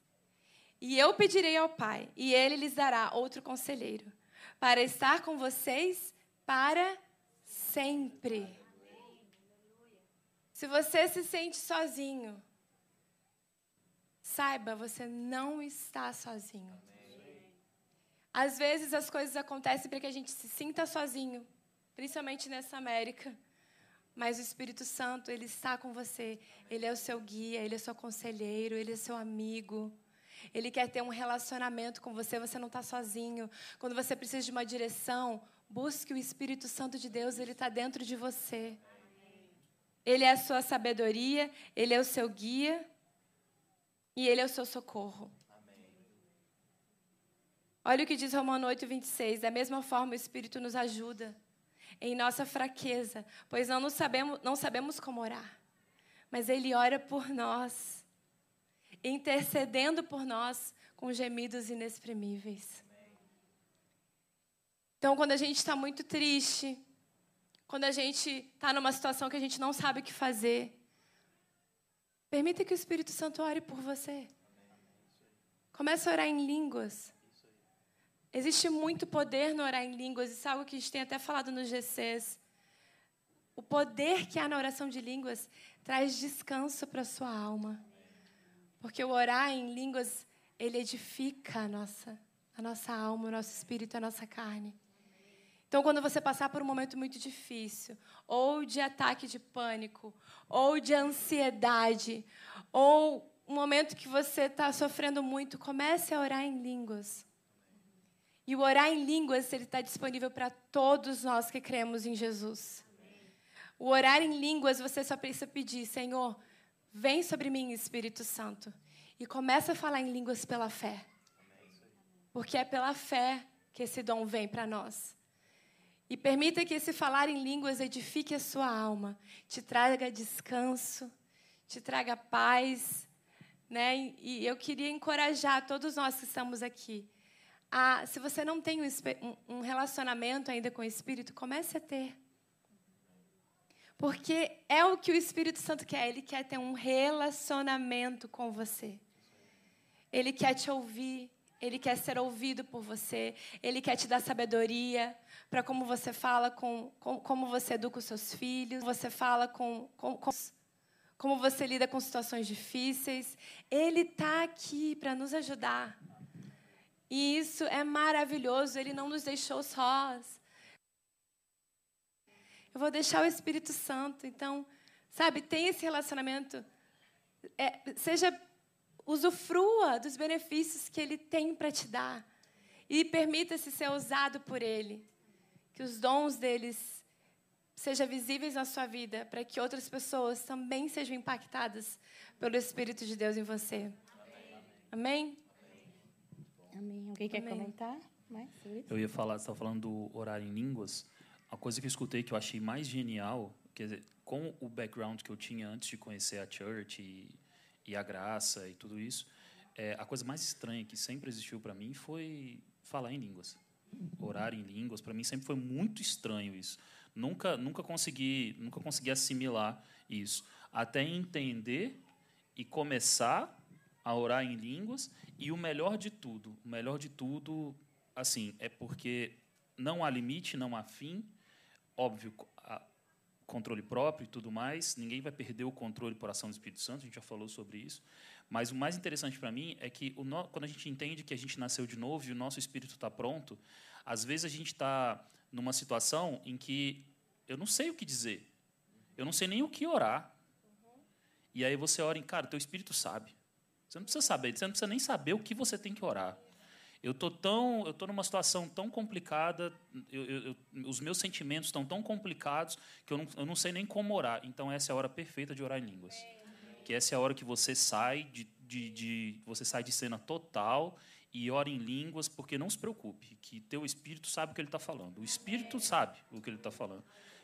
E eu pedirei ao Pai, e ele lhes dará outro conselheiro, para estar com vocês para sempre. Se você se sente sozinho, Saiba, você não está sozinho. Às vezes as coisas acontecem para que a gente se sinta sozinho, principalmente nessa América. Mas o Espírito Santo, ele está com você. Ele é o seu guia, ele é seu conselheiro, ele é seu amigo. Ele quer ter um relacionamento com você, você não está sozinho. Quando você precisa de uma direção, busque o Espírito Santo de Deus, ele está dentro de você. Ele é a sua sabedoria, ele é o seu guia. E Ele é o seu socorro. Olha o que diz Romano 8, 26. Da mesma forma, o Espírito nos ajuda em nossa fraqueza, pois não, sabemos, não sabemos como orar. Mas Ele ora por nós, intercedendo por nós com gemidos inexprimíveis. Então, quando a gente está muito triste, quando a gente está numa situação que a gente não sabe o que fazer, Permita que o Espírito Santo ore por você. Comece a orar em línguas. Existe muito poder no orar em línguas, isso é algo que a gente tem até falado nos GCs. O poder que há na oração de línguas traz descanso para a sua alma. Porque o orar em línguas, ele edifica a nossa, a nossa alma, o nosso espírito, a nossa carne. Então, quando você passar por um momento muito difícil, ou de ataque de pânico, ou de ansiedade, ou um momento que você está sofrendo muito, comece a orar em línguas. E o orar em línguas, ele está disponível para todos nós que cremos em Jesus. O orar em línguas, você só precisa pedir, Senhor, vem sobre mim, Espírito Santo. E começa a falar em línguas pela fé. Porque é pela fé que esse dom vem para nós. E permita que esse falar em línguas edifique a sua alma, te traga descanso, te traga paz. Né? E eu queria encorajar todos nós que estamos aqui. A, se você não tem um, um relacionamento ainda com o Espírito, comece a ter. Porque é o que o Espírito Santo quer. Ele quer ter um relacionamento com você. Ele quer te ouvir. Ele quer ser ouvido por você. Ele quer te dar sabedoria para como você fala com, com, como você educa os seus filhos, você fala com, com, com como você lida com situações difíceis. Ele está aqui para nos ajudar. E isso é maravilhoso. Ele não nos deixou sós. Eu vou deixar o Espírito Santo. Então, sabe, tem esse relacionamento. É, seja usufrua dos benefícios que Ele tem para te dar. E permita-se ser usado por Ele que os dons deles sejam visíveis na sua vida, para que outras pessoas também sejam impactadas pelo Espírito de Deus em você. Amém? Amém? Amém. Alguém quer Amém. comentar mais sobre isso? Eu ia falar, você estava falando do orar em línguas. A coisa que eu escutei que eu achei mais genial, quer dizer, com o background que eu tinha antes de conhecer a church e, e a graça e tudo isso, é, a coisa mais estranha que sempre existiu para mim foi falar em línguas. Orar em línguas, para mim sempre foi muito estranho isso. Nunca, nunca consegui, nunca consegui assimilar isso, até entender e começar a orar em línguas. E o melhor de tudo, o melhor de tudo, assim, é porque não há limite, não há fim. Óbvio, controle próprio e tudo mais. Ninguém vai perder o controle por ação do Espírito Santo. A gente já falou sobre isso. Mas o mais interessante para mim é que no- quando a gente entende que a gente nasceu de novo e o nosso espírito está pronto, às vezes a gente está numa situação em que eu não sei o que dizer, eu não sei nem o que orar. E aí você ora em, cara, teu espírito sabe. Você não precisa saber, você não precisa nem saber o que você tem que orar. Eu tô tão, eu tô numa situação tão complicada, eu- eu- eu- os meus sentimentos estão tão complicados que eu não, eu não sei nem como orar. Então essa é a hora perfeita de orar em línguas. Que essa é a hora que você sai de, de, de- você sai de cena total e ora em línguas, porque não se preocupe, que teu espírito sabe o que ele está falando. O espírito sabe o que ele está falando.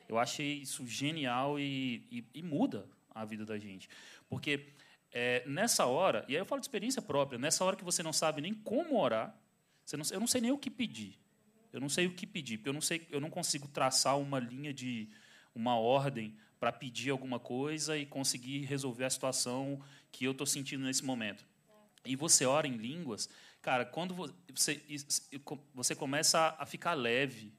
Eu achei isso genial e, e, e muda a vida da gente, porque é, nessa hora, e aí eu falo de experiência própria, nessa hora que você não sabe nem como orar, não, eu não sei nem o que pedir. Eu não sei o que pedir, porque eu não sei, eu não consigo traçar uma linha de uma ordem para pedir alguma coisa e conseguir resolver a situação que eu estou sentindo nesse momento. E você ora em línguas, cara, quando vo- você você começa a ficar leve,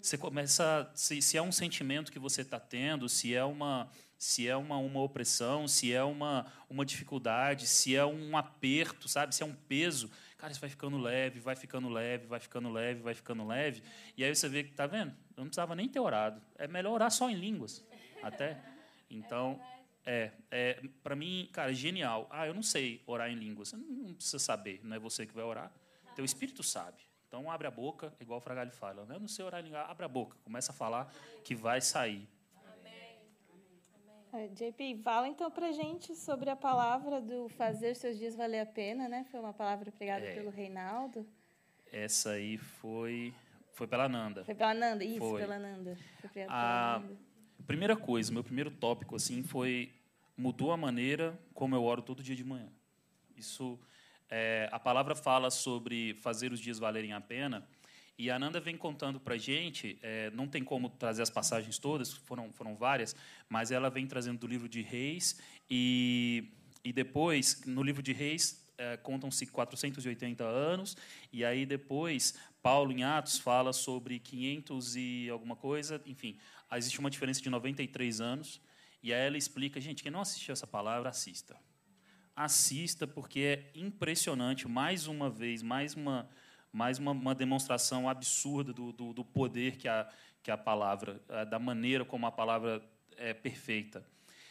você começa se, se é um sentimento que você está tendo, se é uma se é uma, uma opressão, se é uma, uma dificuldade, se é um aperto, sabe? Se é um peso, cara, isso vai ficando leve, vai ficando leve, vai ficando leve, vai ficando leve. E aí você vê que, tá vendo? Eu não precisava nem ter orado. É melhor orar só em línguas, até. Então, é, é para mim, cara, genial. Ah, eu não sei orar em línguas. Você não precisa saber, não é você que vai orar. Teu espírito sabe. Então, abre a boca, igual o Fragalho fala. Eu não sei orar em língua, abre a boca, começa a falar que vai sair. JP, fala então pra gente sobre a palavra do fazer seus dias valer a pena, né? Foi uma palavra pregada É. pelo Reinaldo. Essa aí foi foi pela Nanda. Foi pela Nanda, isso, Foi. pela Nanda. Foi pregada Ah, pela Primeira coisa, meu primeiro tópico assim foi mudou a maneira como eu oro todo dia de manhã. Isso é, a palavra fala sobre fazer os dias valerem a pena e a Nanda vem contando para gente. é, não tem como trazer as passagens todas, foram foram várias, mas ela vem trazendo do livro de Reis e e depois no livro de Reis é, contam-se 480 anos e aí depois Paulo em Atos fala sobre 500 e alguma coisa, enfim, existe uma diferença de 93 anos. E aí ela explica, gente, quem não assistiu essa palavra, assista. Assista, porque é impressionante, mais uma vez, mais uma, mais uma, uma demonstração absurda do, do, do poder que a, que a palavra, da maneira como a palavra é perfeita.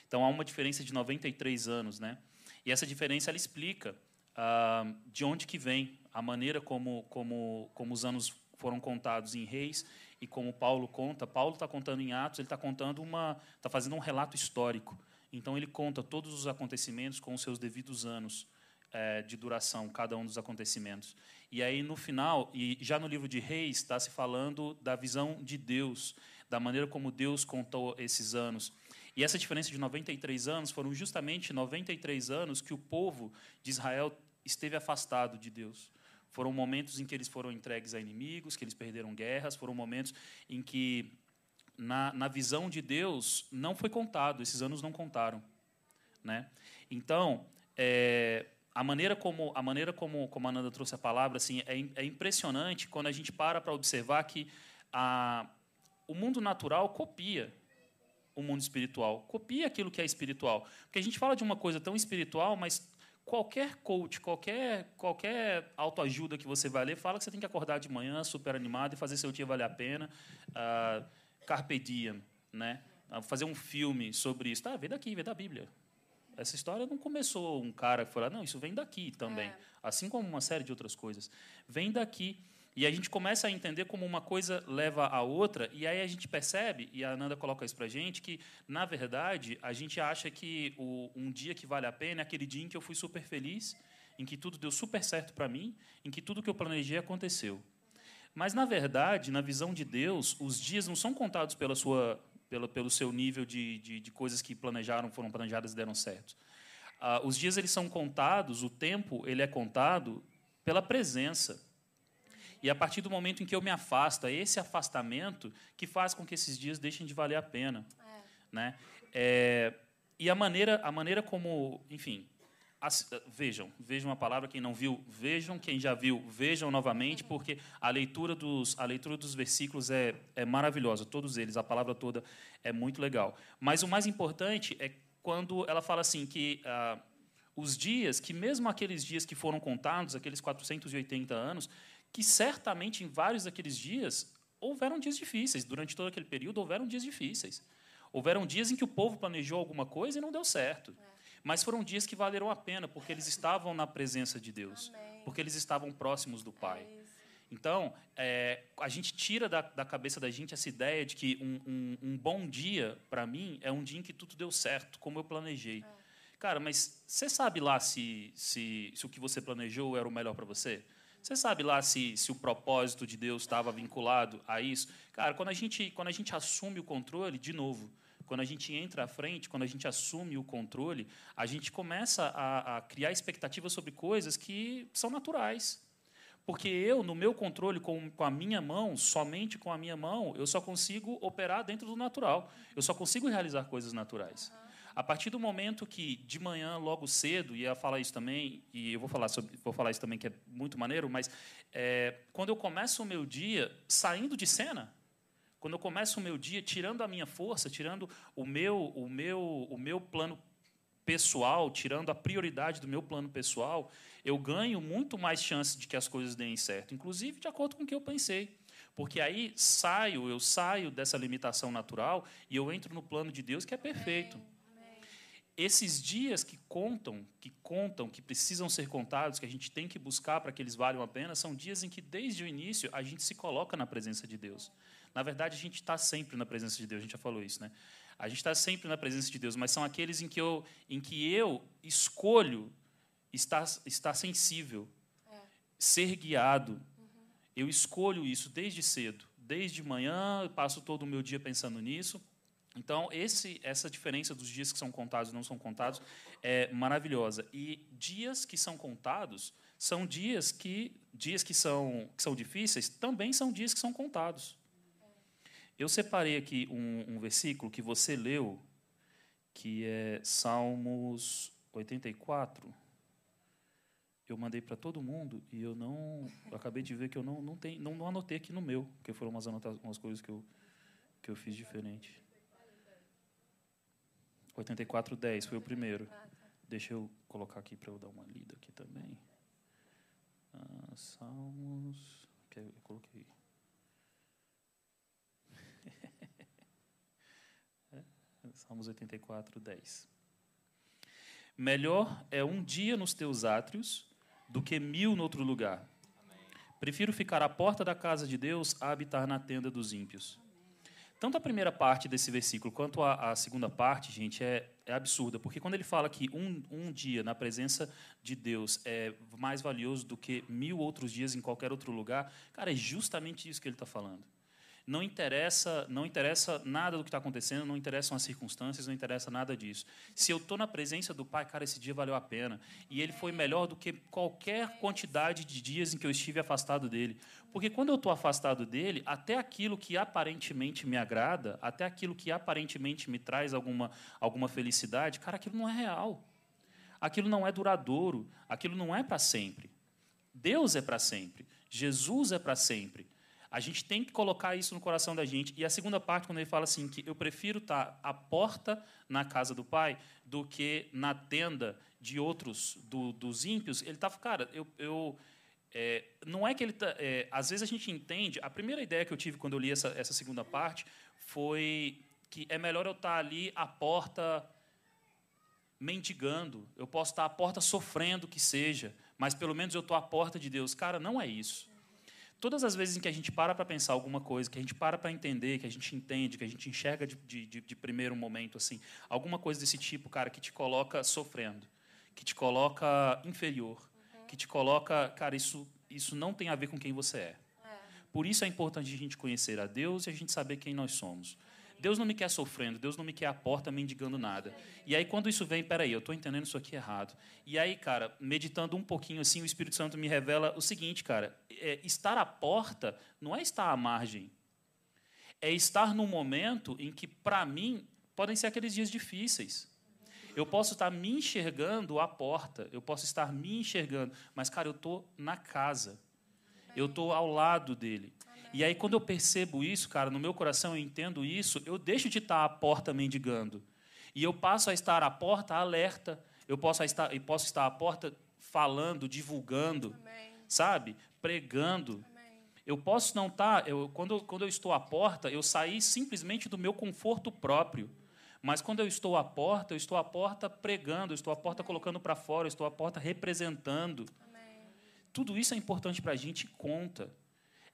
Então, há uma diferença de 93 anos. Né? E essa diferença ela explica ah, de onde que vem a maneira como, como, como os anos foram contados em Reis e como Paulo conta. Paulo está contando em Atos, ele está contando uma, está fazendo um relato histórico. Então ele conta todos os acontecimentos com os seus devidos anos eh, de duração, cada um dos acontecimentos. E aí no final, e já no livro de Reis está se falando da visão de Deus, da maneira como Deus contou esses anos. E essa diferença de 93 anos foram justamente 93 anos que o povo de Israel esteve afastado de Deus. Foram momentos em que eles foram entregues a inimigos, que eles perderam guerras, foram momentos em que, na, na visão de Deus, não foi contado, esses anos não contaram. Né? Então, é, a maneira como a maneira como, como a Nanda trouxe a palavra assim é, é impressionante quando a gente para para observar que a, o mundo natural copia o mundo espiritual, copia aquilo que é espiritual. Porque a gente fala de uma coisa tão espiritual, mas qualquer coach, qualquer qualquer autoajuda que você vai ler fala que você tem que acordar de manhã super animado e fazer seu dia valer a pena, ah, carpe diem, né? Ah, fazer um filme sobre isso, tá? Vem daqui, vem da Bíblia. Essa história não começou um cara que falou, não, isso vem daqui também, É. assim como uma série de outras coisas. Vem daqui. E a gente começa a entender como uma coisa leva a outra, e aí a gente percebe, e a Ananda coloca isso para gente, que, na verdade, a gente acha que o, um dia que vale a pena é aquele dia em que eu fui super feliz, em que tudo deu super certo para mim, em que tudo que eu planejei aconteceu. Mas, na verdade, na visão de Deus, os dias não são contados pela sua, pela, pelo seu nível de, de, de coisas que planejaram, foram planejadas e deram certo. Ah, os dias eles são contados, o tempo ele é contado pela presença. E a partir do momento em que eu me afasto, é esse afastamento que faz com que esses dias deixem de valer a pena. É. Né? É, e a maneira, a maneira como, enfim, as, vejam, vejam a palavra, quem não viu, vejam, quem já viu, vejam novamente, porque a leitura dos, a leitura dos versículos é, é maravilhosa, todos eles, a palavra toda é muito legal. Mas o mais importante é quando ela fala assim que ah, os dias, que mesmo aqueles dias que foram contados, aqueles 480 anos, que certamente em vários daqueles dias houveram dias difíceis, durante todo aquele período houveram dias difíceis. Houveram dias em que o povo planejou alguma coisa e não deu certo. É. Mas foram dias que valeram a pena, porque eles estavam na presença de Deus, Amém. porque eles estavam próximos do Pai. É então, é, a gente tira da, da, cabeça da gente essa ideia de que um, um, um bom dia, para mim, é um dia em que tudo deu certo, como eu planejei. É. Cara, mas você sabe lá se, se, se o que você planejou era o melhor para você? Você sabe lá se, se o propósito de Deus estava vinculado a isso? Cara, quando a, gente, quando a gente assume o controle, de novo, quando a gente entra à frente, quando a gente assume o controle, a gente começa a, a criar expectativas sobre coisas que são naturais. Porque eu, no meu controle, com, com a minha mão, somente com a minha mão, eu só consigo operar dentro do natural. Eu só consigo realizar coisas naturais. A partir do momento que de manhã, logo cedo, e eu falar isso também, e eu vou falar sobre, vou falar isso também que é muito maneiro, mas é, quando eu começo o meu dia saindo de cena, quando eu começo o meu dia tirando a minha força, tirando o meu, o meu, o meu plano pessoal, tirando a prioridade do meu plano pessoal, eu ganho muito mais chance de que as coisas deem certo, inclusive de acordo com o que eu pensei. Porque aí saio, eu saio dessa limitação natural e eu entro no plano de Deus que é perfeito esses dias que contam, que contam, que precisam ser contados, que a gente tem que buscar para que eles valham a pena, são dias em que, desde o início, a gente se coloca na presença de Deus. Na verdade, a gente está sempre na presença de Deus, a gente já falou isso, né? A gente está sempre na presença de Deus, mas são aqueles em que eu, em que eu escolho estar, estar sensível, é. ser guiado. Uhum. Eu escolho isso desde cedo. Desde manhã, passo todo o meu dia pensando nisso, então, esse, essa diferença dos dias que são contados e não são contados é maravilhosa. E dias que são contados são dias que dias que são, que são difíceis também são dias que são contados. Eu separei aqui um, um versículo que você leu, que é Salmos 84. Eu mandei para todo mundo e eu não. Eu acabei de ver que eu não, não, tenho, não, não anotei aqui no meu, porque foram umas, umas coisas que eu, que eu fiz diferente. 8410 foi o primeiro. Deixa eu colocar aqui para eu dar uma lida aqui também. Ah, Salmos. Que eu coloquei. Salmos 84, 10. Melhor é um dia nos teus átrios do que mil no outro lugar. Prefiro ficar à porta da casa de Deus a habitar na tenda dos ímpios. Tanto a primeira parte desse versículo quanto a, a segunda parte, gente, é, é, absurda, porque quando ele fala que um, um dia na presença de Deus é mais valioso do que mil outros dias em qualquer outro lugar, cara, é justamente isso que ele está falando. Não interessa, não interessa nada do que está acontecendo, não interessam as circunstâncias, não interessa nada disso. Se eu estou na presença do Pai, cara, esse dia valeu a pena. E ele foi melhor do que qualquer quantidade de dias em que eu estive afastado dele. Porque quando eu estou afastado dele, até aquilo que aparentemente me agrada, até aquilo que aparentemente me traz alguma, alguma felicidade, cara, aquilo não é real. Aquilo não é duradouro, aquilo não é para sempre. Deus é para sempre. Jesus é para sempre. A gente tem que colocar isso no coração da gente. E a segunda parte, quando ele fala assim, que eu prefiro estar à porta na casa do Pai do que na tenda de outros, do, dos ímpios, ele está, cara, eu, eu é, não é que ele tá, é, às vezes a gente entende. A primeira ideia que eu tive quando eu li essa, essa segunda parte foi que é melhor eu estar ali à porta mendigando. Eu posso estar à porta sofrendo que seja, mas pelo menos eu estou à porta de Deus. Cara, não é isso todas as vezes em que a gente para para pensar alguma coisa, que a gente para para entender, que a gente entende, que a gente enxerga de, de, de, primeiro momento, assim, alguma coisa desse tipo, cara, que te coloca sofrendo, que te coloca inferior, uhum. que te coloca, cara, isso, isso não tem a ver com quem você é. Por isso é importante a gente conhecer a Deus e a gente saber quem nós somos. Deus não me quer sofrendo, Deus não me quer à porta mendigando nada. E aí, quando isso vem, peraí, eu estou entendendo isso aqui errado. E aí, cara, meditando um pouquinho assim, o Espírito Santo me revela o seguinte, cara: é, estar à porta não é estar à margem. É estar num momento em que, para mim, podem ser aqueles dias difíceis. Eu posso estar me enxergando à porta, eu posso estar me enxergando, mas, cara, eu estou na casa. Eu estou ao lado dele. E aí, quando eu percebo isso, cara, no meu coração eu entendo isso, eu deixo de estar à porta mendigando. E eu passo a estar à porta alerta. Eu posso estar, eu posso estar à porta falando, divulgando, Amém. sabe? Pregando. Amém. Eu posso não estar. Eu, quando, quando eu estou à porta, eu saí simplesmente do meu conforto próprio. Mas quando eu estou à porta, eu estou à porta pregando, eu estou à porta Amém. colocando para fora, eu estou à porta representando. Tudo isso é importante para a gente e conta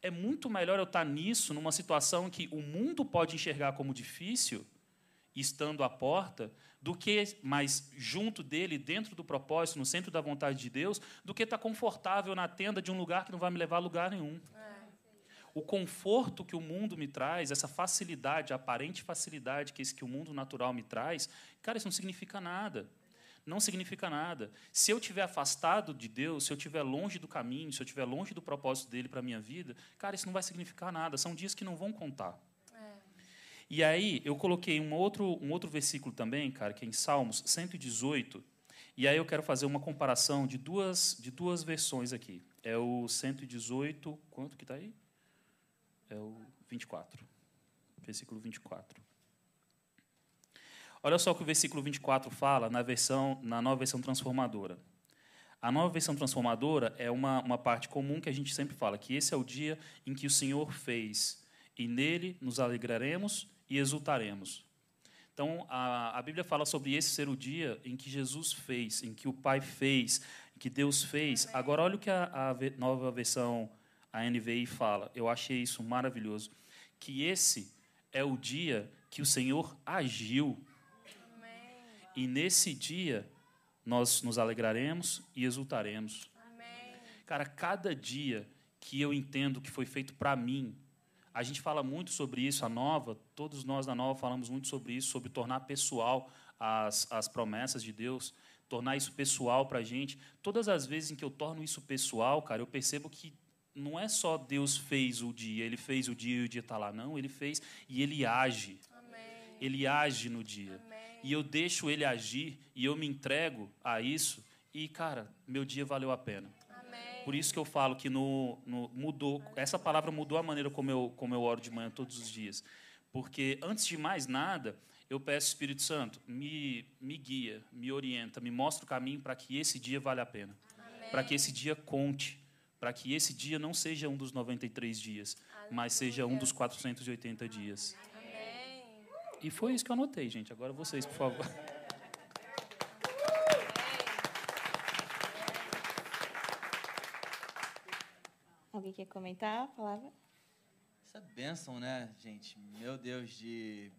é muito melhor eu estar nisso, numa situação que o mundo pode enxergar como difícil, estando à porta, do que mais junto dele, dentro do propósito, no centro da vontade de Deus, do que estar confortável na tenda de um lugar que não vai me levar a lugar nenhum. O conforto que o mundo me traz, essa facilidade, a aparente facilidade que esse que o mundo natural me traz, cara, isso não significa nada não significa nada. Se eu estiver afastado de Deus, se eu estiver longe do caminho, se eu estiver longe do propósito dele para a minha vida, cara, isso não vai significar nada. São dias que não vão contar. É. E aí, eu coloquei um outro, um outro versículo também, cara, que é em Salmos 118. E aí eu quero fazer uma comparação de duas, de duas versões aqui. É o 118, quanto que está aí? É o 24. Versículo 24. Olha só o que o versículo 24 fala na, versão, na nova versão transformadora. A nova versão transformadora é uma, uma parte comum que a gente sempre fala, que esse é o dia em que o Senhor fez, e nele nos alegraremos e exultaremos. Então, a, a Bíblia fala sobre esse ser o dia em que Jesus fez, em que o Pai fez, em que Deus fez. Agora, olha o que a, a nova versão, a NVI, fala. Eu achei isso maravilhoso. Que esse é o dia que o Senhor agiu e nesse dia nós nos alegraremos e exultaremos. Amém. Cara, cada dia que eu entendo que foi feito para mim, a gente fala muito sobre isso, a Nova, todos nós da Nova falamos muito sobre isso, sobre tornar pessoal as, as promessas de Deus, tornar isso pessoal para a gente. Todas as vezes em que eu torno isso pessoal, cara, eu percebo que não é só Deus fez o dia, Ele fez o dia e o dia está lá. Não, Ele fez e Ele age. Amém. Ele age no dia. Amém e eu deixo ele agir e eu me entrego a isso e cara, meu dia valeu a pena. Amém. Por isso que eu falo que no, no, mudou, essa palavra mudou a maneira como eu como eu oro de manhã todos os dias, porque antes de mais nada eu peço Espírito Santo me me guia, me orienta, me mostra o caminho para que esse dia valha a pena, para que esse dia conte, para que esse dia não seja um dos 93 dias, mas seja um dos 480 dias. E foi isso que eu anotei, gente. Agora vocês, por favor. Alguém quer comentar a palavra? Essa bênção, né, gente? Meu Deus, de.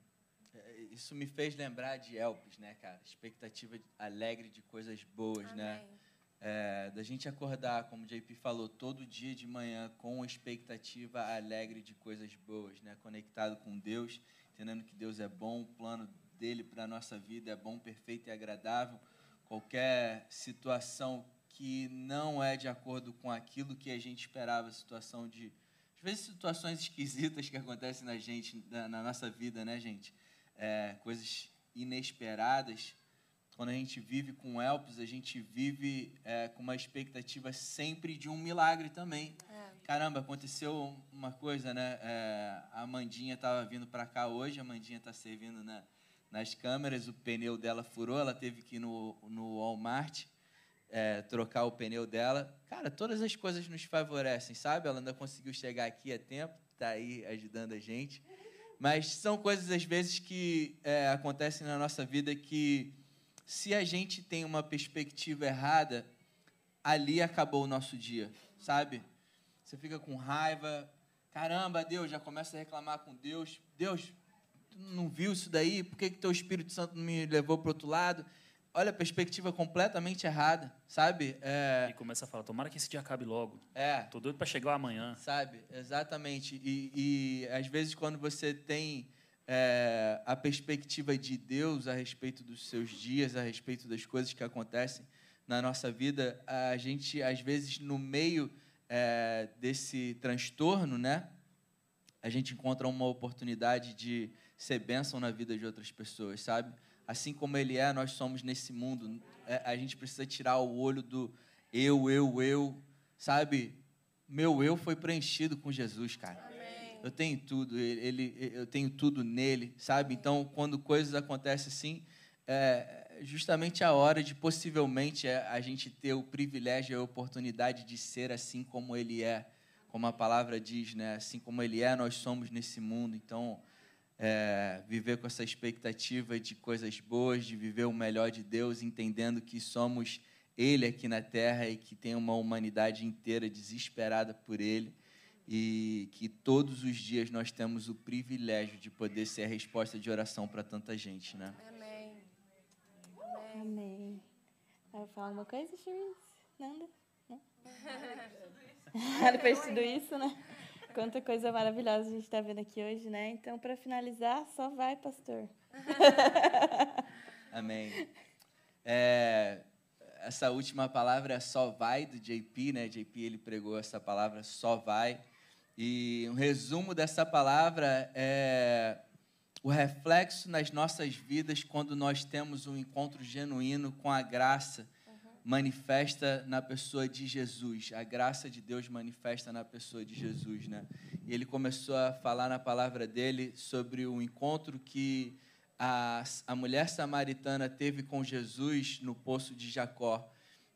É, isso me fez lembrar de Elpis, né, cara? Expectativa alegre de coisas boas, né? Amém. né? É, da gente acordar, como o JP falou, todo dia de manhã com expectativa alegre de coisas boas, né? Conectado com Deus entendendo que Deus é bom, o plano dele para a nossa vida é bom, perfeito e agradável. Qualquer situação que não é de acordo com aquilo que a gente esperava, situação de às vezes situações esquisitas que acontecem na gente, na, na nossa vida, né, gente? É, coisas inesperadas. Quando a gente vive com Elpis, a gente vive é, com uma expectativa sempre de um milagre também caramba, aconteceu uma coisa, né? É, a Amandinha estava vindo para cá hoje, a Amandinha está servindo na, nas câmeras, o pneu dela furou, ela teve que ir no, no Walmart é, trocar o pneu dela. Cara, todas as coisas nos favorecem, sabe? Ela ainda conseguiu chegar aqui a tempo, está aí ajudando a gente. Mas são coisas, às vezes, que é, acontecem na nossa vida que, se a gente tem uma perspectiva errada, ali acabou o nosso dia, sabe? você fica com raiva. Caramba, Deus, já começa a reclamar com Deus. Deus, tu não viu isso daí? Por que, que teu Espírito Santo não me levou para o outro lado? olha a perspectiva completamente errada, sabe? É, E começa a falar, tomara que esse dia acabe logo. é, Tô doido para chegar amanhã. Sabe, exatamente. E, e às vezes, quando você tem é, a perspectiva de Deus a respeito dos seus dias, a respeito das coisas que acontecem na nossa vida, a gente, às vezes, no meio é, desse transtorno, né, a gente encontra uma oportunidade de ser bênção na vida de outras pessoas, sabe? Assim como Ele é, nós somos nesse mundo. É, a gente precisa tirar o olho do eu, eu, eu, sabe? Meu eu foi preenchido com Jesus, cara. Eu tenho tudo, ele, ele- eu tenho tudo nele, sabe? Então, quando coisas acontecem assim, é justamente a hora de possivelmente é, a gente ter o privilégio e a oportunidade de ser assim como ele é, como a palavra diz, né? Assim como ele é, nós somos nesse mundo. Então, é, viver com essa expectativa de coisas boas, de viver o melhor de Deus, entendendo que somos Ele aqui na Terra e que tem uma humanidade inteira desesperada por Ele e que todos os dias nós temos o privilégio de poder ser a resposta de oração para tanta gente, né? Amém. Amém. Vai falar alguma coisa, Cherise? Nada? Não? Depois de tudo isso, né? Quanta coisa maravilhosa a gente está vendo aqui hoje, né? Então, para finalizar, só vai, pastor. Amém. É, essa última palavra é só vai do JP, né? JP ele pregou essa palavra só vai. E um resumo dessa palavra é o reflexo nas nossas vidas quando nós temos um encontro genuíno com a graça manifesta na pessoa de Jesus. A graça de Deus manifesta na pessoa de Jesus, né? E ele começou a falar na palavra dele sobre o encontro que a, a mulher samaritana teve com Jesus no poço de Jacó.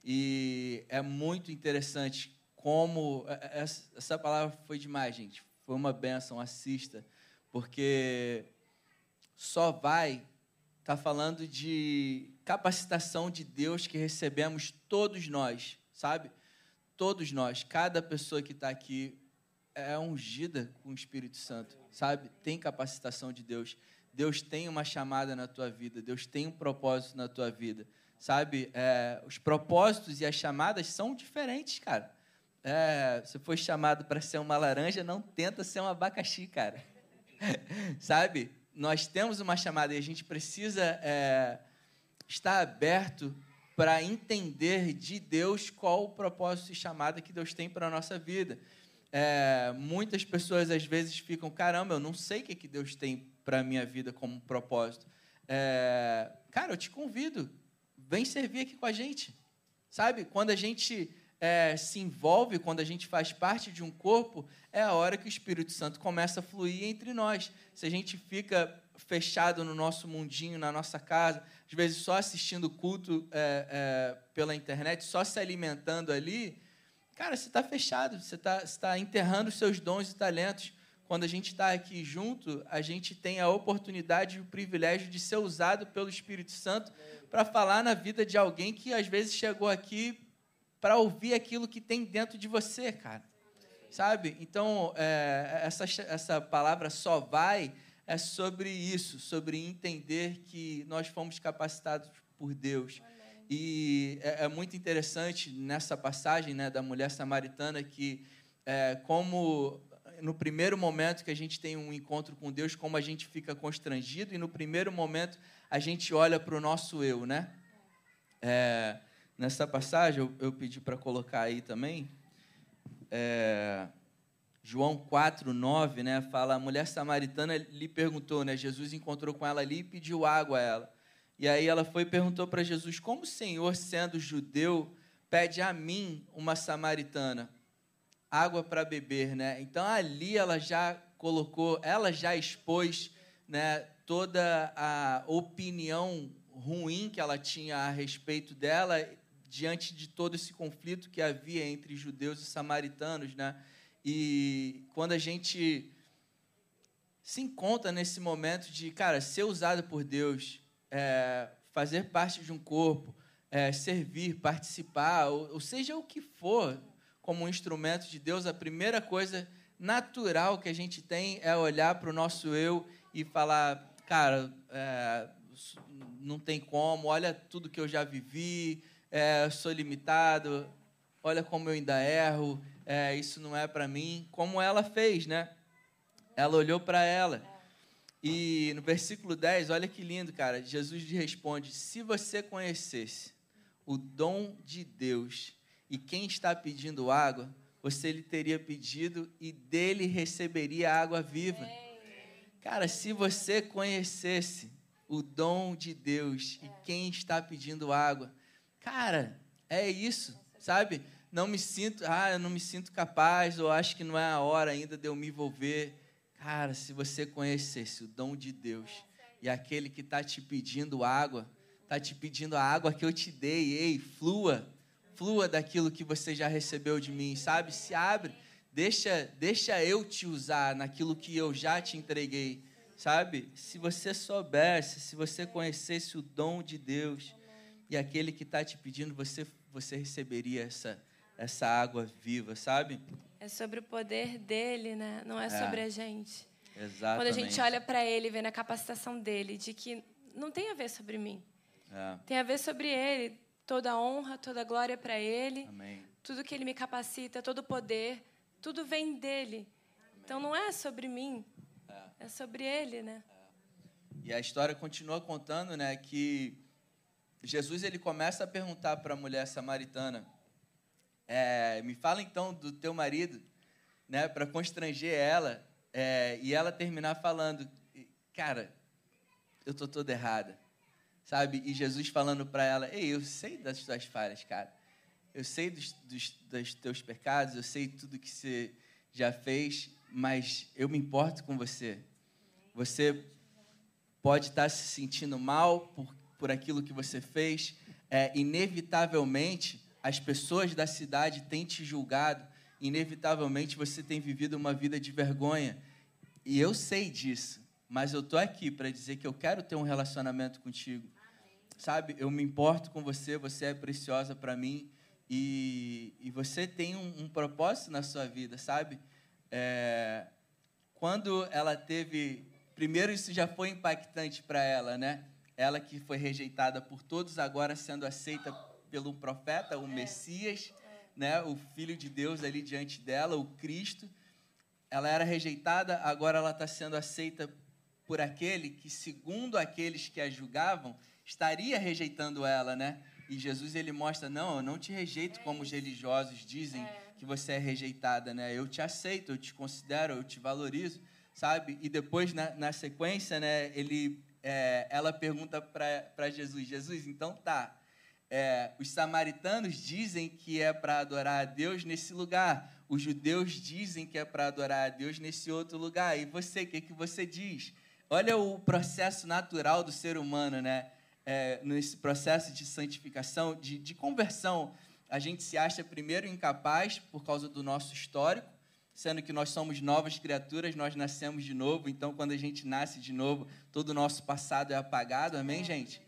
E é muito interessante como é, é, essa palavra foi demais, gente. Foi uma benção, assista, porque só vai está falando de capacitação de Deus que recebemos todos nós, sabe? Todos nós, cada pessoa que está aqui é ungida com o Espírito Santo, sabe? Tem capacitação de Deus. Deus tem uma chamada na tua vida, Deus tem um propósito na tua vida, sabe? É, os propósitos e as chamadas são diferentes, cara. É, se foi chamado para ser uma laranja, não tenta ser um abacaxi, cara. sabe? Nós temos uma chamada e a gente precisa é, estar aberto para entender de Deus qual o propósito e chamada que Deus tem para a nossa vida. É, muitas pessoas às vezes ficam, caramba, eu não sei o que, que Deus tem para a minha vida como propósito. É, cara, eu te convido, vem servir aqui com a gente. Sabe? Quando a gente é, se envolve, quando a gente faz parte de um corpo, é a hora que o Espírito Santo começa a fluir entre nós. Se a gente fica fechado no nosso mundinho, na nossa casa, às vezes só assistindo culto é, é, pela internet, só se alimentando ali, cara, você está fechado, você está tá enterrando os seus dons e talentos. Quando a gente está aqui junto, a gente tem a oportunidade e o privilégio de ser usado pelo Espírito Santo para falar na vida de alguém que às vezes chegou aqui para ouvir aquilo que tem dentro de você, cara. Sabe? Então, é, essa, essa palavra só vai é sobre isso, sobre entender que nós fomos capacitados por Deus. E é, é muito interessante nessa passagem né, da mulher samaritana que, é, como no primeiro momento que a gente tem um encontro com Deus, como a gente fica constrangido, e no primeiro momento a gente olha para o nosso eu, né? É, nessa passagem, eu, eu pedi para colocar aí também, é, João 4, 9, né, fala, a mulher samaritana lhe perguntou, né, Jesus encontrou com ela ali e pediu água a ela. E aí ela foi e perguntou para Jesus, como o Senhor, sendo judeu, pede a mim, uma samaritana, água para beber, né? Então ali ela já colocou, ela já expôs, né, toda a opinião ruim que ela tinha a respeito dela diante de todo esse conflito que havia entre judeus e samaritanos, né? E quando a gente se encontra nesse momento de, cara, ser usado por Deus, é, fazer parte de um corpo, é, servir, participar, ou, ou seja o que for, como um instrumento de Deus, a primeira coisa natural que a gente tem é olhar para o nosso eu e falar, cara, é, não tem como, olha tudo que eu já vivi, é, sou limitado, olha como eu ainda erro, é, isso não é para mim. Como ela fez, né? Ela olhou para ela. E no versículo 10, olha que lindo, cara. Jesus lhe responde: Se você conhecesse o dom de Deus e quem está pedindo água, você lhe teria pedido e dele receberia água viva. Cara, se você conhecesse o dom de Deus e quem está pedindo água, cara, é isso, sabe? Não me sinto, ah, eu não me sinto capaz, ou acho que não é a hora ainda de eu me envolver. Cara, se você conhecesse o dom de Deus e aquele que está te pedindo água, está te pedindo a água que eu te dei, ei, flua, flua daquilo que você já recebeu de mim, sabe? Se abre, deixa, deixa eu te usar naquilo que eu já te entreguei, sabe? Se você soubesse, se você conhecesse o dom de Deus e aquele que está te pedindo, você, você receberia essa, essa água viva, sabe? É sobre o poder dele, né? Não é, É. sobre a gente. Exatamente. Quando a gente olha para ele, vê na capacitação dele, de que não tem a ver sobre mim. É, Tem a ver sobre ele. Toda a honra, toda a glória para ele. amém. Tudo que ele me capacita, todo o poder, tudo vem dele. Então não é sobre mim, é sobre ele, né? E a história continua contando, né, que Jesus ele começa a perguntar para a mulher samaritana, é, me fala então do teu marido, né, para constranger ela, é, e ela terminar falando, cara, eu tô toda errada, sabe? E Jesus falando para ela, ei, eu sei das tuas falhas, cara, eu sei dos, dos, dos teus pecados, eu sei tudo que você já fez, mas eu me importo com você. Você pode estar se sentindo mal por, por aquilo que você fez. É, inevitavelmente, as pessoas da cidade têm te julgado. Inevitavelmente, você tem vivido uma vida de vergonha. E eu sei disso, mas eu estou aqui para dizer que eu quero ter um relacionamento contigo. Sabe, eu me importo com você, você é preciosa para mim. E, e você tem um, um propósito na sua vida, sabe? É, quando ela teve. Primeiro, isso já foi impactante para ela, né? Ela que foi rejeitada por todos, agora sendo aceita pelo profeta, o Messias, né? O Filho de Deus ali diante dela, o Cristo. Ela era rejeitada, agora ela está sendo aceita por aquele que, segundo aqueles que a julgavam, estaria rejeitando ela, né? E Jesus ele mostra: não, eu não te rejeito como os religiosos dizem que você é rejeitada, né? Eu te aceito, eu te considero, eu te valorizo, sabe? E depois na, na sequência, né? Ele, é, ela pergunta para Jesus: Jesus, então tá. É, os samaritanos dizem que é para adorar a Deus nesse lugar. Os judeus dizem que é para adorar a Deus nesse outro lugar. E você, o que, que você diz? Olha o processo natural do ser humano, né? É, nesse processo de santificação, de, de conversão, a gente se acha primeiro incapaz por causa do nosso histórico, sendo que nós somos novas criaturas, nós nascemos de novo, então quando a gente nasce de novo, todo o nosso passado é apagado, amém, gente?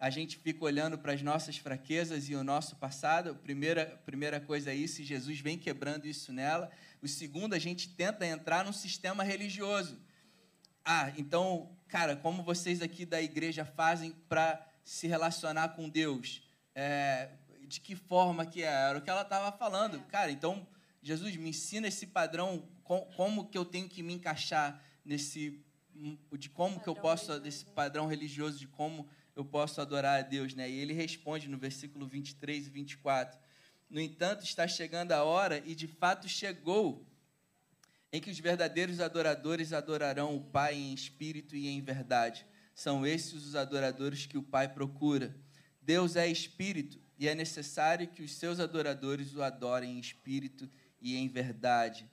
A gente fica olhando para as nossas fraquezas e o nosso passado, a primeira, primeira coisa é isso, e Jesus vem quebrando isso nela. O segundo, a gente tenta entrar num sistema religioso. Ah, então, cara, como vocês aqui da igreja fazem para se relacionar com Deus? É, de que forma que é? Era o que ela estava falando. Cara, então, Jesus, me ensina esse padrão, com, como que eu tenho que me encaixar nesse, de como que eu posso, desse padrão religioso, de como eu posso adorar a Deus, né? E ele responde no versículo 23 e 24. No entanto, está chegando a hora, e de fato chegou, em que os verdadeiros adoradores adorarão o Pai em espírito e em verdade. São esses os adoradores que o Pai procura. Deus é espírito e é necessário que os seus adoradores o adorem em espírito e em verdade.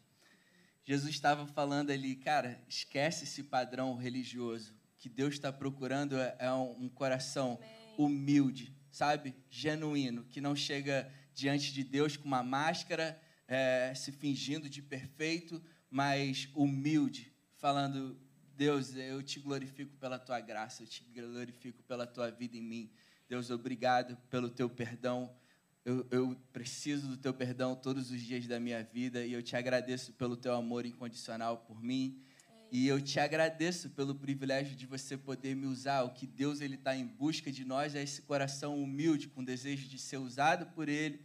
Jesus estava falando ali, cara, esquece esse padrão religioso. Que Deus está procurando é, é um, coração humilde, sabe? Genuíno, que não chega diante de Deus com uma máscara, é, se fingindo de perfeito, mas humilde, falando: Deus, eu te glorifico pela tua graça, eu te glorifico pela tua vida em mim. Deus, obrigado pelo teu perdão. Eu, eu, preciso do teu perdão todos os dias da minha vida e eu te agradeço pelo teu amor incondicional por mim. E eu te agradeço pelo privilégio de você poder me usar. O que Deus ele está em busca de nós é esse coração humilde, com desejo de ser usado por Ele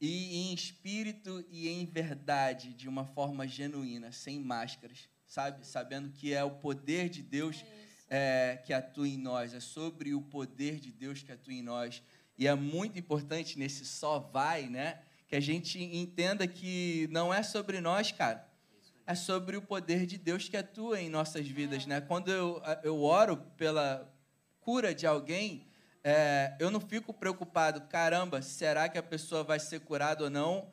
e em espírito e em verdade, de uma forma genuína, sem máscaras, sabe? Sabendo que é o poder de Deus é, que atua em nós, é sobre o poder de Deus que atua em nós. E é muito importante nesse só vai, né? Que a gente entenda que não é sobre nós, cara é sobre o poder de Deus que atua em nossas vidas, né? Quando eu, eu oro pela cura de alguém, é, eu não fico preocupado, caramba, será que a pessoa vai ser curada ou não?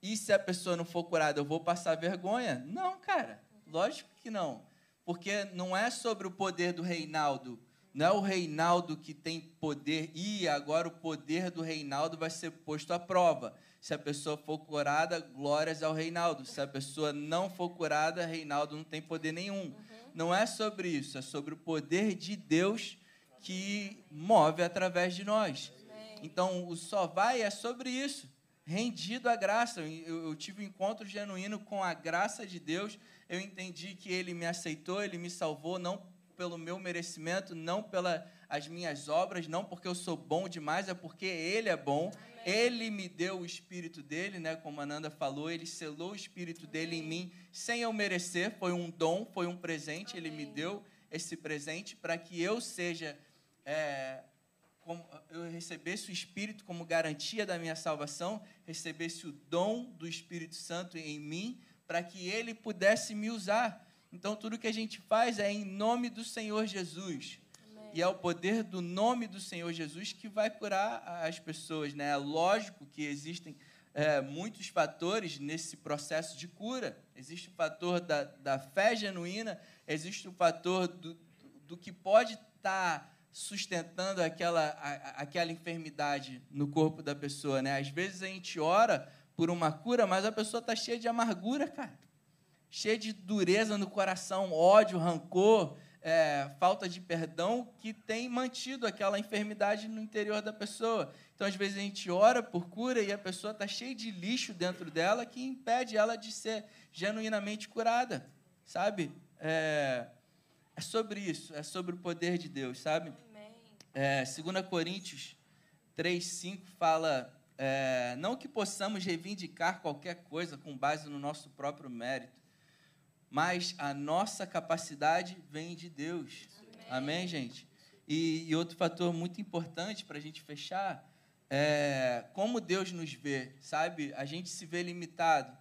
E se a pessoa não for curada, eu vou passar vergonha? Não, cara, lógico que não. Porque não é sobre o poder do Reinaldo, não é o Reinaldo que tem poder, e agora o poder do Reinaldo vai ser posto à prova. Se a pessoa for curada, glórias ao Reinaldo. Se a pessoa não for curada, Reinaldo não tem poder nenhum. Uhum. Não é sobre isso, é sobre o poder de Deus que move através de nós. Amém. Então, o só vai é sobre isso. Rendido à graça. Eu, eu tive um encontro genuíno com a graça de Deus. Eu entendi que Ele me aceitou, Ele me salvou, não pelo meu merecimento, não pelas minhas obras, não porque eu sou bom demais, é porque Ele é bom. Amém. Ele me deu o espírito dele, né? Como a Nanda falou, ele selou o espírito dele em mim sem eu merecer. Foi um dom, foi um presente. Ele me deu esse presente para que eu seja, é, como, eu recebesse o Espírito como garantia da minha salvação, recebesse o dom do Espírito Santo em mim, para que Ele pudesse me usar. Então, tudo que a gente faz é em nome do Senhor Jesus e é o poder do nome do Senhor Jesus que vai curar as pessoas. Né? É lógico que existem é, muitos fatores nesse processo de cura. Existe o fator da, da fé genuína, existe o fator do, do que pode estar tá sustentando aquela, a, aquela enfermidade no corpo da pessoa. Né? Às vezes a gente ora por uma cura, mas a pessoa está cheia de amargura, cara. Cheia de dureza no coração, ódio, rancor, é, falta de perdão que tem mantido aquela enfermidade no interior da pessoa. Então, às vezes, a gente ora por cura e a pessoa está cheia de lixo dentro dela que impede ela de ser genuinamente curada, sabe? É, é sobre isso, é sobre o poder de Deus, sabe? É, 2 Coríntios 3, 5 fala: é, não que possamos reivindicar qualquer coisa com base no nosso próprio mérito, mas a nossa capacidade vem de Deus. Amém, Amém gente? E, e, outro fator muito importante para a gente fechar é como Deus nos vê, sabe? A gente se vê limitado.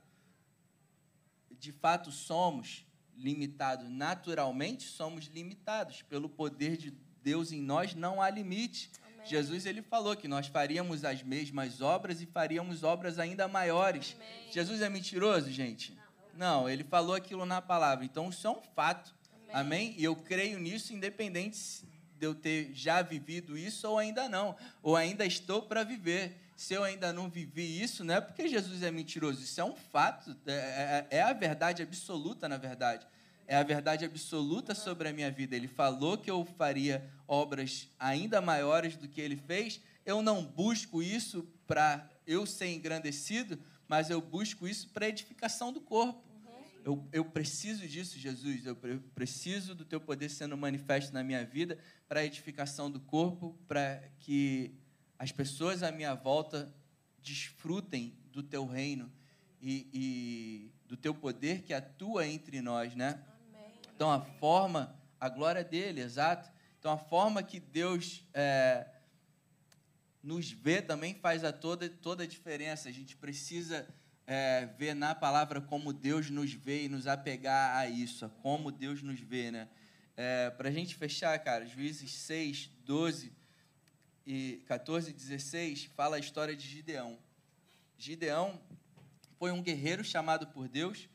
De fato, somos limitados. Naturalmente, somos limitados. Pelo poder de Deus em nós, não há limite. Amém. Jesus ele falou que nós faríamos as mesmas obras e faríamos obras ainda maiores. Amém. Jesus é mentiroso, gente? Não, ele falou aquilo na palavra. Então, isso é um fato. Amém? Amém? E eu creio nisso, independente de eu ter já vivido isso ou ainda não. Ou ainda estou para viver. Se eu ainda não vivi isso, não é porque Jesus é mentiroso. Isso é um fato. É, é, é a verdade absoluta, na verdade. É a verdade absoluta sobre a minha vida. Ele falou que eu faria obras ainda maiores do que ele fez. Eu não busco isso para eu ser engrandecido, mas eu busco isso para edificação do corpo. Uhum. Eu, eu preciso disso, Jesus. Eu preciso do teu poder sendo manifesto na minha vida para edificação do corpo, para que as pessoas à minha volta desfrutem do teu reino e, e do teu poder que atua entre nós, né? Amém. Então a forma, a glória dele, exato. Então a forma que Deus é, nos vê também faz a toda, toda a diferença. A gente precisa é, ver na palavra como Deus nos vê e nos apegar a isso, a como Deus nos vê, né? É, Para a gente fechar, cara, Juízes 6, 12 e 14 e 16 fala a história de Gideão. Gideão foi um guerreiro chamado por Deus,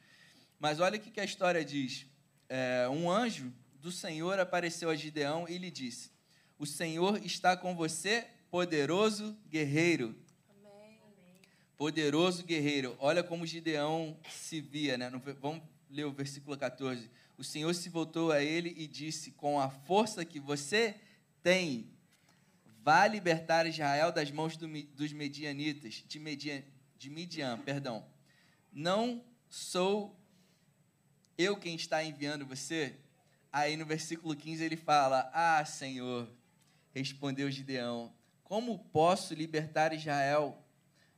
mas olha o que a história diz. É, um anjo do Senhor apareceu a Gideão e lhe disse: O Senhor está com você, poderoso guerreiro. Amém. Poderoso guerreiro. Olha como Gideão se via, né? Vamos ler o versículo 14. O Senhor se voltou a ele e disse: Com a força que você tem, vá libertar Israel das mãos do, dos medianitas, de, Median, de Midian, perdão. Não sou eu quem está enviando você? Aí no versículo 15 ele fala: Ah, Senhor, respondeu Gideão, como posso libertar Israel?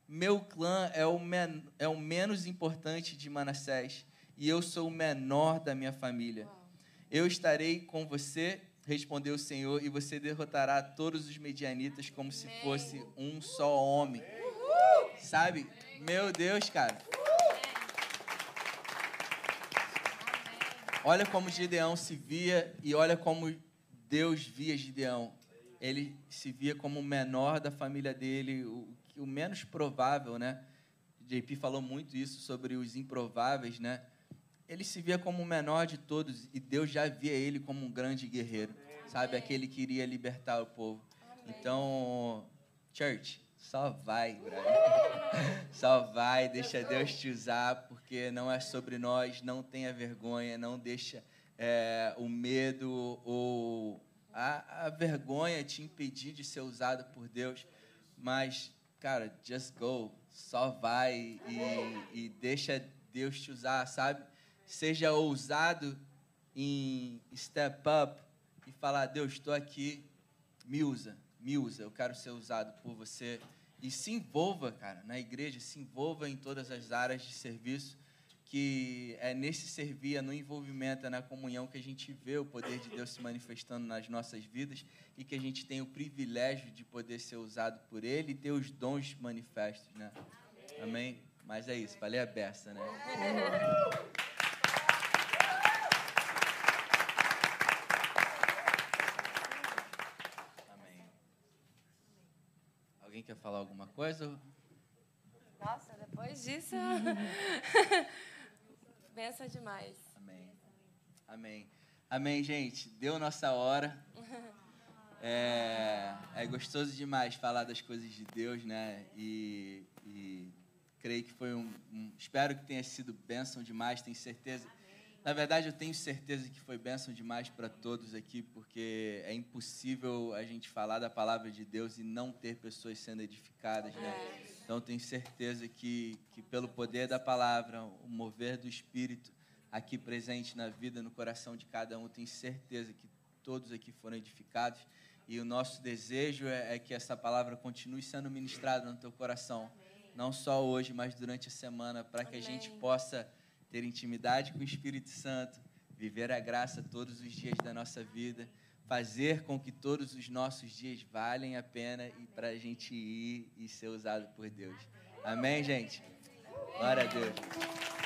Meu clã é o, men é o menos importante de Manassés e eu sou o menor da minha família. Eu estarei com você, respondeu o Senhor, e você derrotará todos os medianitas como se fosse um só homem. Sabe? Meu Deus, cara. Olha como Gideão se via e olha como Deus via Gideão. Ele se via como o menor da família dele, o, o menos provável, né? JP falou muito isso sobre os improváveis, né? Ele se via como o menor de todos e Deus já via ele como um grande guerreiro, sabe? Aquele que iria libertar o povo. Então, church, só vai, brother. Só vai, deixa Deus te usar, porque não é sobre nós, não tenha vergonha, não deixa é, o medo ou a, a vergonha te impedir de ser usado por Deus. Mas, cara, just go, só vai e, e deixa Deus te usar, sabe? Seja ousado em step up e falar: Deus, estou aqui, me usa me usa, eu quero ser usado por você. E se envolva, cara, na igreja, se envolva em todas as áreas de serviço, que é nesse servir, é no envolvimento, é na comunhão que a gente vê o poder de Deus se manifestando nas nossas vidas e que a gente tem o privilégio de poder ser usado por Ele e ter os dons manifestos, né? Amém? Mas é isso, falei a beça, né? Alguém quer falar alguma coisa? Nossa, depois disso. Benção demais. Amém. Amém. Amém, gente. Deu nossa hora. É, é gostoso demais falar das coisas de Deus, né? E, e creio que foi um, um, Espero que tenha sido bênção demais, tenho certeza. Na verdade, eu tenho certeza que foi bênção demais para todos aqui, porque é impossível a gente falar da palavra de Deus e não ter pessoas sendo edificadas, né? Então, tenho certeza que, que pelo poder da palavra, o mover do Espírito aqui presente na vida, no coração de cada um, tenho certeza que todos aqui foram edificados. E o nosso desejo é, é que essa palavra continue sendo ministrada no teu coração, não só hoje, mas durante a semana, para que a gente possa ter intimidade com o Espírito Santo, viver a graça todos os dias da nossa vida, fazer com que todos os nossos dias valem a pena e para a gente ir e ser usado por Deus. Amém, gente? Glória a Deus.